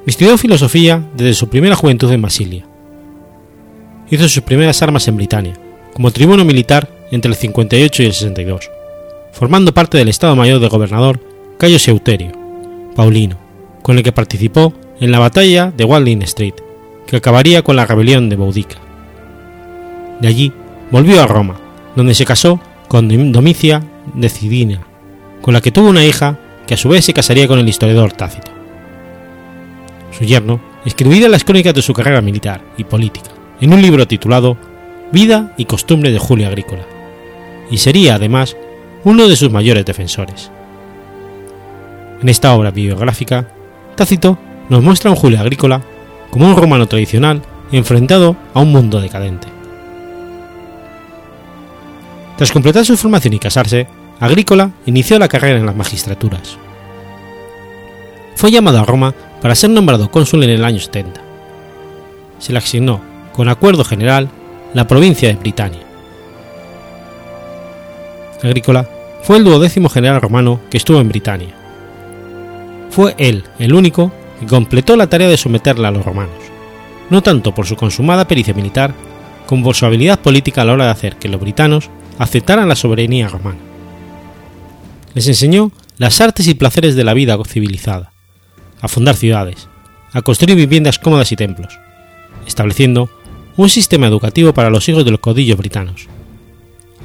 Estudió filosofía desde su primera juventud en Masilia. Hizo sus primeras armas en Britania, como tribuno militar entre el 58 y el 62, formando parte del Estado Mayor de Gobernador Cayo Seuterio, Paulino, con el que participó en la batalla de Walding Street, que acabaría con la rebelión de Boudica. De allí volvió a Roma, donde se casó con Domicia Decidina, con la que tuvo una hija que a su vez se casaría con el historiador Tácito. Su yerno escribiría las crónicas de su carrera militar y política en un libro titulado Vida y costumbre de Julio Agrícola, y sería además uno de sus mayores defensores. En esta obra biográfica, Tácito nos muestra a un Julio Agrícola como un romano tradicional enfrentado a un mundo decadente. Tras completar su formación y casarse, Agrícola inició la carrera en las magistraturas. Fue llamado a Roma para ser nombrado cónsul en el año 70. Se le asignó, con acuerdo general, la provincia de Britania. Agrícola fue el duodécimo general romano que estuvo en Britania. Fue él el único que completó la tarea de someterla a los romanos, no tanto por su consumada pericia militar, como por su habilidad política a la hora de hacer que los britanos aceptaran la soberanía romana. Les enseñó las artes y placeres de la vida civilizada, a fundar ciudades, a construir viviendas cómodas y templos, estableciendo un sistema educativo para los hijos de los codillos britanos.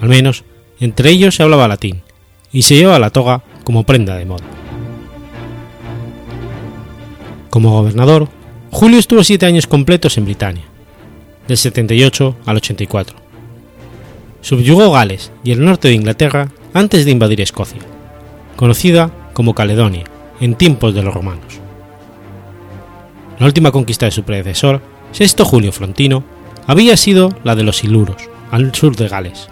Al menos, entre ellos se hablaba latín, y se llevaba la toga como prenda de moda. Como gobernador, Julio estuvo siete años completos en Britania, del 78 al 84. Subyugó Gales y el norte de Inglaterra antes de invadir Escocia, conocida como Caledonia en tiempos de los romanos. La última conquista de su predecesor, Sexto Julio Frontino, había sido la de los Iluros, al sur de Gales.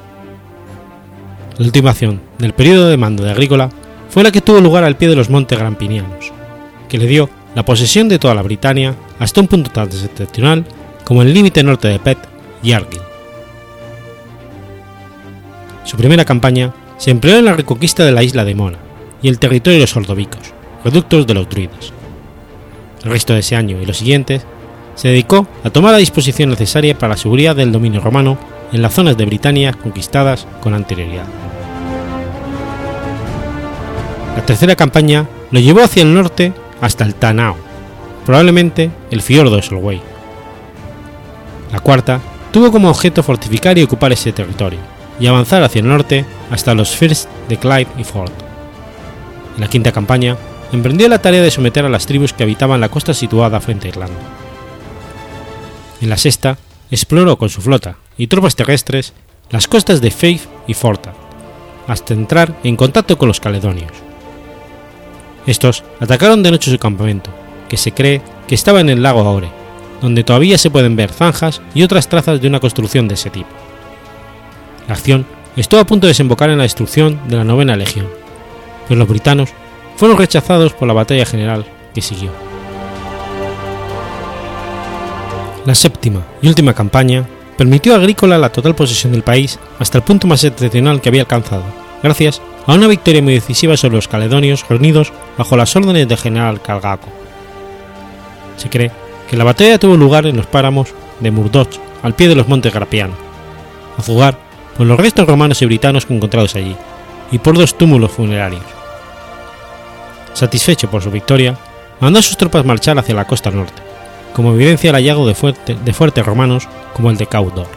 La última acción del periodo de mando de Agrícola fue la que tuvo lugar al pie de los montes Grampinianos, que le dio la posesión de toda la Britania hasta un punto tan excepcional como el límite norte de Pet y Argyll. Su primera campaña se empleó en la reconquista de la isla de Mona y el territorio de los Ordovicos, reductos de los druidas. El resto de ese año y los siguientes se dedicó a tomar la disposición necesaria para la seguridad del dominio romano en las zonas de Britania conquistadas con anterioridad. La tercera campaña lo llevó hacia el norte hasta el Tanao, probablemente el fiordo de Solway. La cuarta tuvo como objeto fortificar y ocupar ese territorio, y avanzar hacia el norte hasta los First de Clyde y Ford. En la quinta campaña, emprendió la tarea de someter a las tribus que habitaban la costa situada frente a Irlanda. En la sexta, exploró con su flota y tropas terrestres las costas de Faith y Forta, hasta entrar en contacto con los caledonios. Estos atacaron de noche su campamento, que se cree que estaba en el lago Aure, donde todavía se pueden ver zanjas y otras trazas de una construcción de ese tipo. La acción estuvo a punto de desembocar en la destrucción de la novena legión, pero los britanos fueron rechazados por la batalla general que siguió. La séptima y última campaña permitió a Agrícola la total posesión del país hasta el punto más excepcional que había alcanzado, gracias a una victoria muy decisiva sobre los caledonios reunidos bajo las órdenes del general Calgaco. Se cree que la batalla tuvo lugar en los páramos de Murdoch, al pie de los montes Grapiano, a jugar por los restos romanos y britanos encontrados allí, y por dos túmulos funerarios. Satisfecho por su victoria, mandó a sus tropas marchar hacia la costa norte, como evidencia el hallazgo de, fuerte, de fuertes romanos como el de Caudor.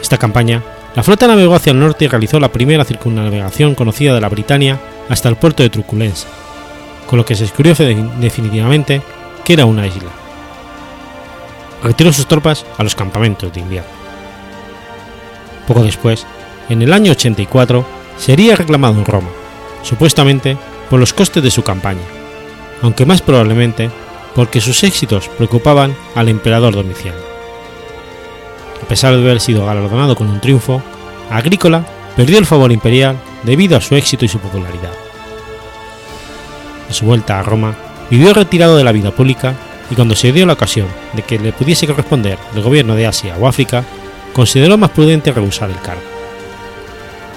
Esta campaña, la flota navegó hacia el norte y realizó la primera circunnavegación conocida de la Britania hasta el puerto de Truculense, con lo que se descubrió definitivamente que era una isla. Retiró sus tropas a los campamentos de invierno. Poco después, en el año 84, sería reclamado en Roma, supuestamente por los costes de su campaña, aunque más probablemente porque sus éxitos preocupaban al emperador Domiciano. A pesar de haber sido galardonado con un triunfo, Agrícola perdió el favor imperial debido a su éxito y su popularidad. A su vuelta a Roma, vivió retirado de la vida pública y cuando se dio la ocasión de que le pudiese corresponder el gobierno de Asia o África, consideró más prudente rehusar el cargo.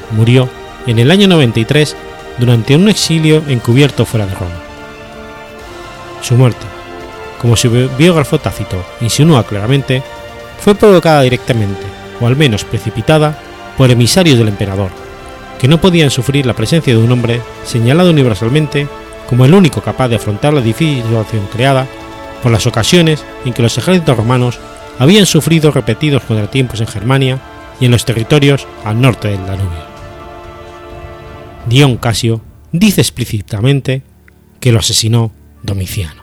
Murió en el año 93 durante un exilio encubierto fuera de Roma. Su muerte, como su biógrafo Tácito insinúa claramente, fue provocada directamente, o al menos precipitada, por emisarios del emperador, que no podían sufrir la presencia de un hombre señalado universalmente como el único capaz de afrontar la difícil situación creada por las ocasiones en que los ejércitos romanos habían sufrido repetidos contratiempos en Germania y en los territorios al norte del Danubio. Dion Casio dice explícitamente que lo asesinó Domiciano.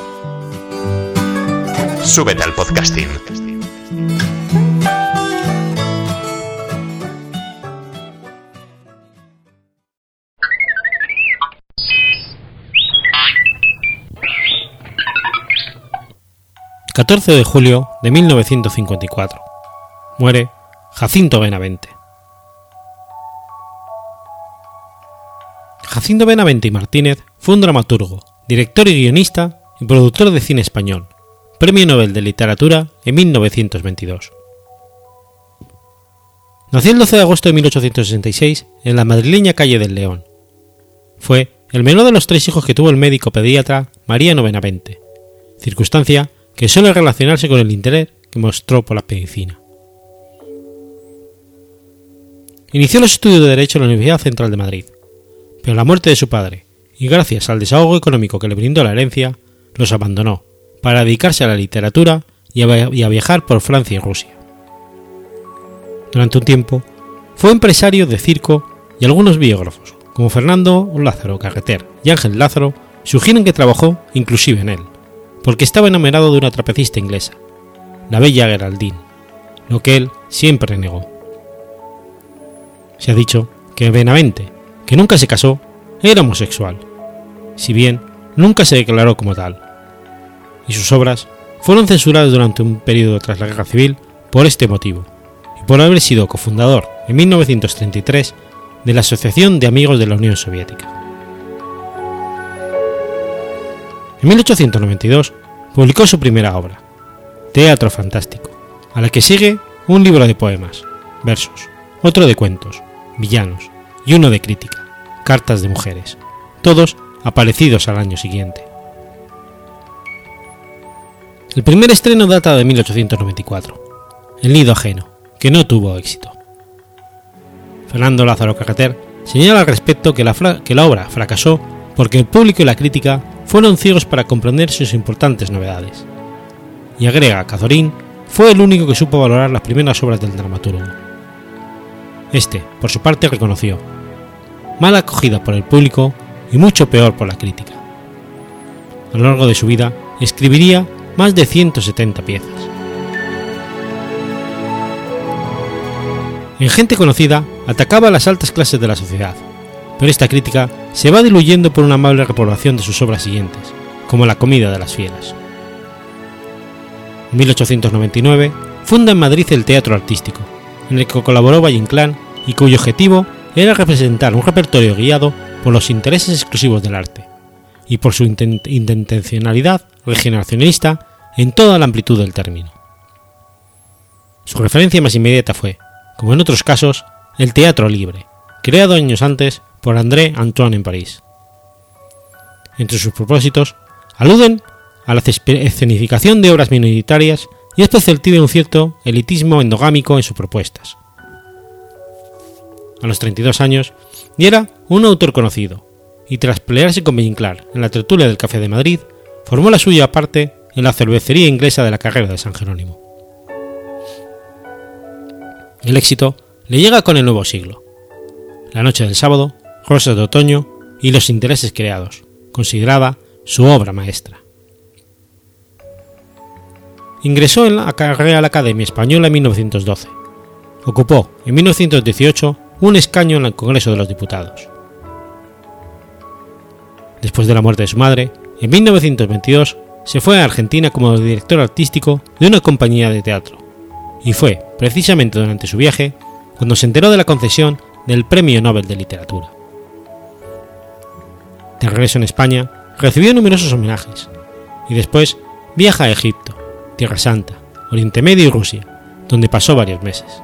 Súbete al podcasting. 14 de julio de 1954. Muere Jacinto Benavente. Jacinto Benavente y Martínez fue un dramaturgo, director y guionista y productor de cine español, Premio Nobel de Literatura en 1922. Nació el 12 de agosto de 1866 en la madrileña calle del León. Fue el menor de los tres hijos que tuvo el médico pediatra Mariano Benavente, circunstancia que suele relacionarse con el interés que mostró por la medicina. Inició los estudios de Derecho en la Universidad Central de Madrid, pero la muerte de su padre, y gracias al desahogo económico que le brindó la herencia, los abandonó para dedicarse a la literatura y a viajar por Francia y Rusia. Durante un tiempo, fue empresario de circo y algunos biógrafos, como Fernando Lázaro Carreter y Ángel Lázaro, sugieren que trabajó inclusive en él, porque estaba enamorado de una trapecista inglesa, la bella Geraldine, lo que él siempre negó. Se ha dicho que Benavente, que nunca se casó, era homosexual, si bien nunca se declaró como tal y sus obras fueron censuradas durante un periodo tras la Guerra Civil por este motivo, y por haber sido cofundador en 1933 de la Asociación de Amigos de la Unión Soviética. En 1892 publicó su primera obra, Teatro Fantástico, a la que sigue un libro de poemas, versos, otro de cuentos, villanos y uno de crítica, Cartas de mujeres, todos aparecidos al año siguiente. El primer estreno data de 1894, El nido ajeno, que no tuvo éxito. Fernando Lázaro Cajeter señala al respecto que la, que la obra fracasó porque el público y la crítica fueron ciegos para comprender sus importantes novedades. Y agrega Cazorín fue el único que supo valorar las primeras obras del dramaturgo. Este, por su parte, reconoció, mal acogida por el público y mucho peor por la crítica. A lo largo de su vida escribiría más de 170 piezas. En gente conocida atacaba a las altas clases de la sociedad, pero esta crítica se va diluyendo por una amable reprobación de sus obras siguientes, como La comida de las fieras. En 1899 funda en Madrid el Teatro Artístico, en el que colaboró Valle Inclán y cuyo objetivo era representar un repertorio guiado por los intereses exclusivos del arte y por su intencionalidad regeneracionista en toda la amplitud del término. Su referencia más inmediata fue, como en otros casos, el teatro libre, creado años antes por André Antoine en París. Entre sus propósitos aluden a la escenificación de obras minoritarias y esto perceptible un cierto elitismo endogámico en sus propuestas. A los 32 años, y era un autor conocido, y tras pelearse con Bellinclar en la tertulia del Café de Madrid, formó la suya aparte en la cervecería inglesa de la carrera de San Jerónimo. El éxito le llega con el nuevo siglo. La noche del sábado, Rosas de otoño y Los intereses creados, considerada su obra maestra. Ingresó en la Real Academia Española en 1912. Ocupó en 1918 un escaño en el Congreso de los Diputados. Después de la muerte de su madre, en 1922 se fue a Argentina como director artístico de una compañía de teatro, y fue precisamente durante su viaje cuando se enteró de la concesión del Premio Nobel de Literatura. De regreso en España, recibió numerosos homenajes, y después viaja a Egipto, Tierra Santa, Oriente Medio y Rusia, donde pasó varios meses.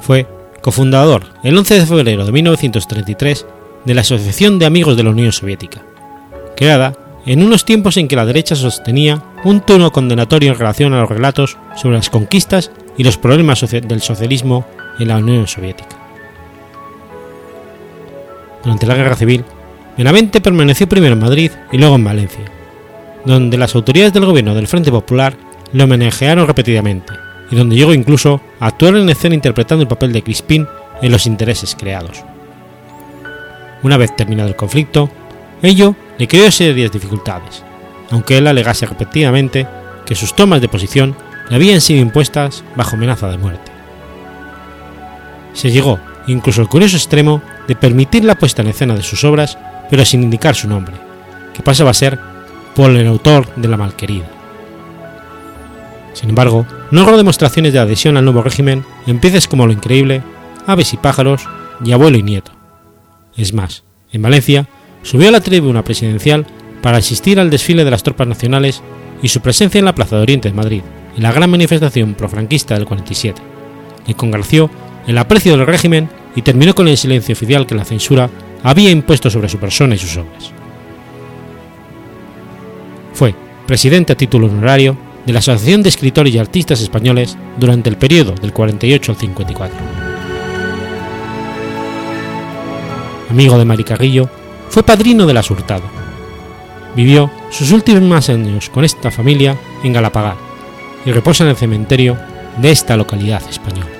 Fue cofundador el 11 de febrero de 1933 de la Asociación de Amigos de la Unión Soviética, creada en unos tiempos en que la derecha sostenía un tono condenatorio en relación a los relatos sobre las conquistas y los problemas del socialismo en la Unión Soviética. Durante la Guerra Civil, Benavente permaneció primero en Madrid y luego en Valencia, donde las autoridades del gobierno del Frente Popular lo homenajearon repetidamente y donde llegó incluso a actuar en escena interpretando el papel de Crispín en Los intereses creados. Una vez terminado el conflicto, ello le creó serias dificultades, aunque él alegase repetidamente que sus tomas de posición le habían sido impuestas bajo amenaza de muerte. Se llegó incluso al curioso extremo de permitir la puesta en escena de sus obras, pero sin indicar su nombre, que pasaba a ser por el autor de La Malquerida. Sin embargo, no hubo demostraciones de adhesión al nuevo régimen en piezas como Lo Increíble, Aves y Pájaros y Abuelo y Nieto. Es más, en Valencia subió a la tribuna presidencial para asistir al desfile de las tropas nacionales y su presencia en la Plaza de Oriente de Madrid, en la gran manifestación profranquista del 47, le congració el aprecio del régimen y terminó con el silencio oficial que la censura había impuesto sobre su persona y sus obras. Fue presidente a título honorario de la Asociación de Escritores y Artistas Españoles durante el periodo del 48 al 54. Amigo de Maricarrillo, fue padrino de la Hurtado. Vivió sus últimos años con esta familia en Galapagar y reposa en el cementerio de esta localidad española.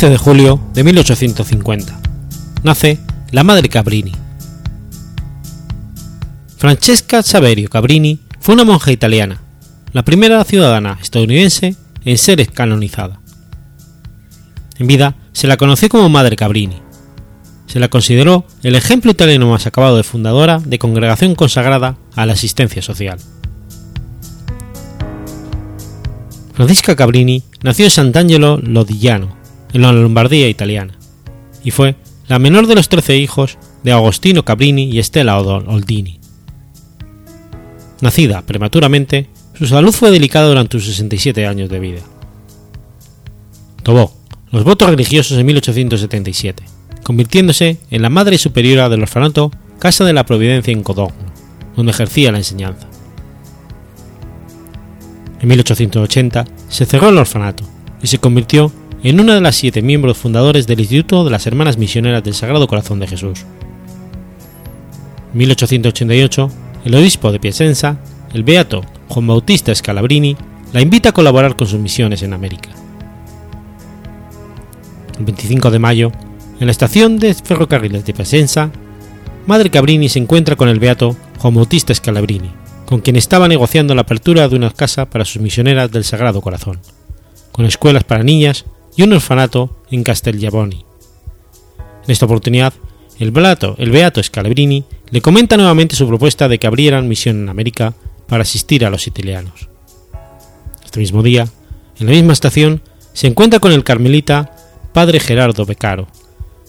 15 de julio de 1850. Nace la madre Cabrini. Francesca Saverio Cabrini fue una monja italiana, la primera ciudadana estadounidense en ser canonizada. En vida se la conoció como Madre Cabrini. Se la consideró el ejemplo italiano más acabado de fundadora de congregación consagrada a la asistencia social. Francisca Cabrini nació en Sant'Angelo Lodigiano, en la Lombardía italiana, y fue la menor de los trece hijos de Agostino Cabrini y Estela Oldini. Nacida prematuramente, su salud fue delicada durante sus 67 años de vida. Tomó los votos religiosos en 1877, convirtiéndose en la madre superiora del orfanato Casa de la Providencia en Codogno, donde ejercía la enseñanza. En 1880 se cerró el orfanato y se convirtió en una de las siete miembros fundadores del Instituto de las Hermanas Misioneras del Sagrado Corazón de Jesús. En 1888, el obispo de Piacenza, el beato Juan Bautista Scalabrini, la invita a colaborar con sus misiones en América. El 25 de mayo, en la estación de ferrocarriles de Piacenza, Madre Cabrini se encuentra con el beato Juan Bautista Scalabrini, con quien estaba negociando la apertura de una casa para sus misioneras del Sagrado Corazón, con escuelas para niñas y un orfanato en Castellaboni. En esta oportunidad, el beato, el beato Scalabrini le comenta nuevamente su propuesta de que abrieran misión en América para asistir a los italianos. Este mismo día, en la misma estación, se encuentra con el carmelita padre Gerardo Beccaro,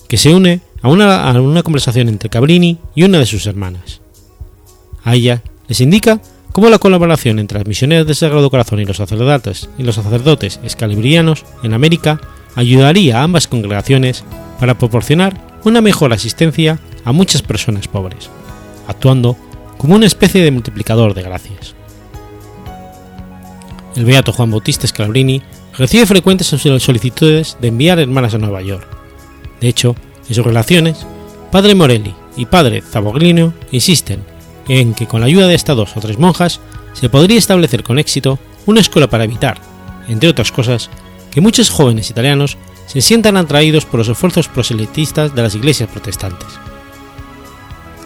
que se une a una, a conversación entre Cabrini y una de sus hermanas. A ella les indica cómo la colaboración entre las misioneras del Sagrado Corazón y los sacerdotes y los sacerdotes escalibrianos en América ayudaría a ambas congregaciones para proporcionar una mejor asistencia a muchas personas pobres, actuando como una especie de multiplicador de gracias. El beato Juan Bautista Scalabrini recibe frecuentes solicitudes de enviar hermanas a Nueva York. De hecho, en sus relaciones, Padre Morelli y Padre Zaboglino insisten en que con la ayuda de estas dos o tres monjas se podría establecer con éxito una escuela para evitar, entre otras cosas, que muchos jóvenes italianos se sientan atraídos por los esfuerzos proselitistas de las iglesias protestantes.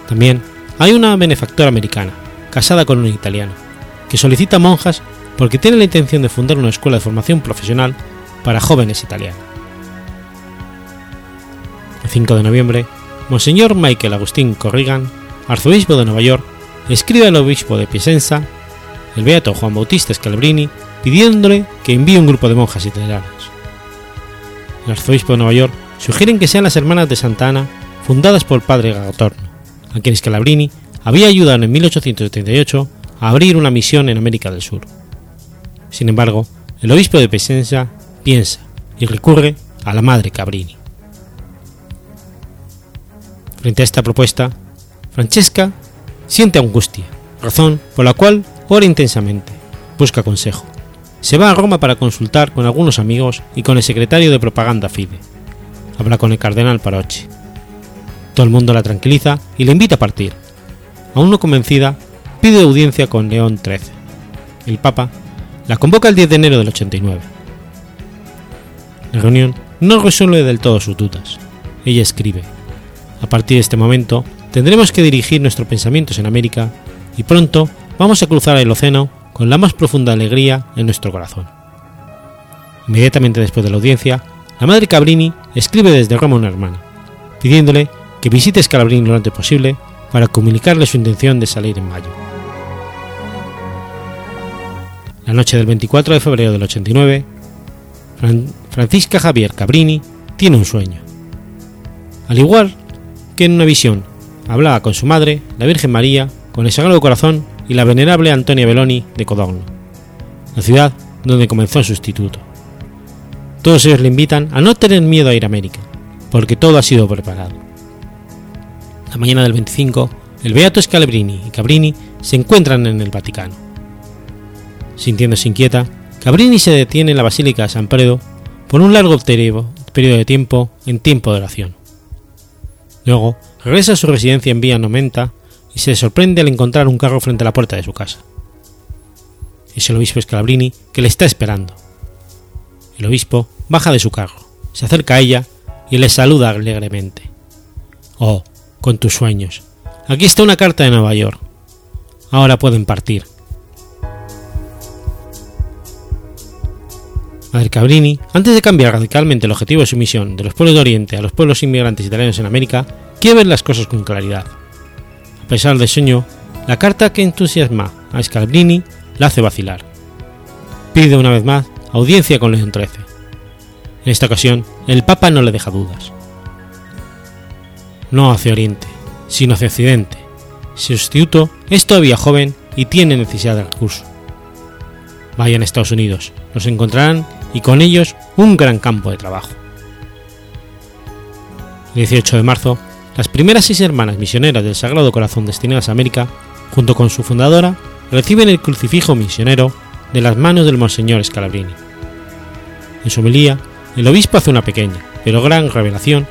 También hay una benefactora americana, casada con un italiano, que solicita monjas porque tiene la intención de fundar una escuela de formación profesional para jóvenes italianos. El 5 de noviembre, Monseñor Michael Agustín Corrigan arzobispo de Nueva York, escribe al obispo de Piacenza, el beato Juan Bautista Scalabrini, pidiéndole que envíe un grupo de monjas italianas. El arzobispo de Nueva York sugiere que sean las hermanas de Santa Ana, fundadas por el padre Gatorno, a quienes Scalabrini había ayudado en 1878 a abrir una misión en América del Sur. Sin embargo, el obispo de Piacenza piensa y recurre a la madre Cabrini. Frente a esta propuesta, Francesca siente angustia, razón por la cual ora intensamente, busca consejo. Se va a Roma para consultar con algunos amigos y con el secretario de propaganda Fide. Habla con el cardenal Parocchi. Todo el mundo la tranquiliza y le invita a partir. Aún no convencida, pide audiencia con León XIII. El Papa la convoca el 10 de enero del 89. La reunión no resuelve del todo sus dudas. Ella escribe, a partir de este momento tendremos que dirigir nuestros pensamientos en América y pronto vamos a cruzar el océano con la más profunda alegría en nuestro corazón. Inmediatamente después de la audiencia, la madre Cabrini escribe desde Roma a una hermana, pidiéndole que visite Scalabrini lo antes posible para comunicarle su intención de salir en mayo. La noche del 24 de febrero del 89, Francisca Javier Cabrini tiene un sueño. Al igual que en una visión hablaba con su madre, la Virgen María, con el Sagrado Corazón y la venerable Antonia Belloni de Codogno, la ciudad donde comenzó su instituto. Todos ellos le invitan a no tener miedo a ir a América, porque todo ha sido preparado. La mañana del 25, el Beato Scalabrini y Cabrini se encuentran en el Vaticano. Sintiéndose inquieta, Cabrini se detiene en la Basílica de San Pedro por un largo periodo de tiempo en tiempo de oración. Luego regresa a su residencia en Vía Nomenta y se sorprende al encontrar un carro frente a la puerta de su casa. Es el obispo Scalabrini que le está esperando. El obispo baja de su carro, se acerca a ella y le saluda alegremente. Oh, con tus sueños. Aquí está una carta de Nueva York. Ahora pueden partir. Cabrini, antes de cambiar radicalmente el objetivo de su misión de los pueblos de Oriente a los pueblos inmigrantes italianos en América, quiere ver las cosas con claridad. A pesar del sueño, la carta que entusiasma a Scalabrini la hace vacilar. Pide una vez más audiencia con León XIII. En esta ocasión, el Papa no le deja dudas. No hacia Oriente, sino hacia Occidente. Su sustituto es todavía joven y tiene necesidad de recursos. Vayan a Estados Unidos, los encontrarán y con ellos un gran campo de trabajo. El 18 de marzo, las primeras seis hermanas misioneras del Sagrado Corazón destinadas a América, junto con su fundadora, reciben el crucifijo misionero de las manos del Monseñor Scalabrini. En su homilía, el obispo hace una pequeña, pero gran revelación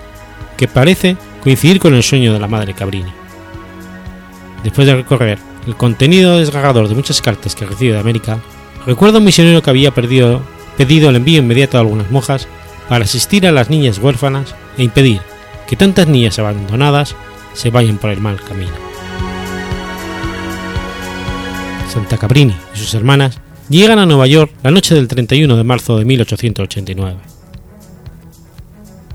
que parece coincidir con el sueño de la madre Cabrini. Después de recorrer el contenido desgarrador de muchas cartas que recibe de América, recuerda un misionero que había perdido pedido el envío inmediato de algunas monjas para asistir a las niñas huérfanas e impedir que tantas niñas abandonadas se vayan por el mal camino. Santa Cabrini y sus hermanas llegan a Nueva York la noche del 31 de marzo de 1889.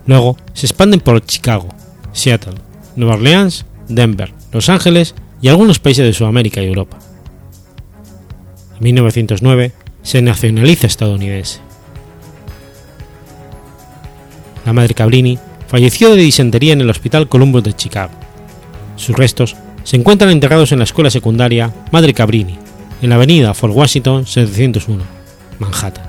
Luego se expanden por Chicago, Seattle, Nueva Orleans, Denver, Los Ángeles y algunos países de Sudamérica y Europa. En 1909 se nacionaliza estadounidense. La madre Cabrini falleció de disentería en el Hospital Columbus de Chicago. Sus restos se encuentran enterrados en la escuela secundaria Madre Cabrini, en la avenida Fort Washington 701, Manhattan.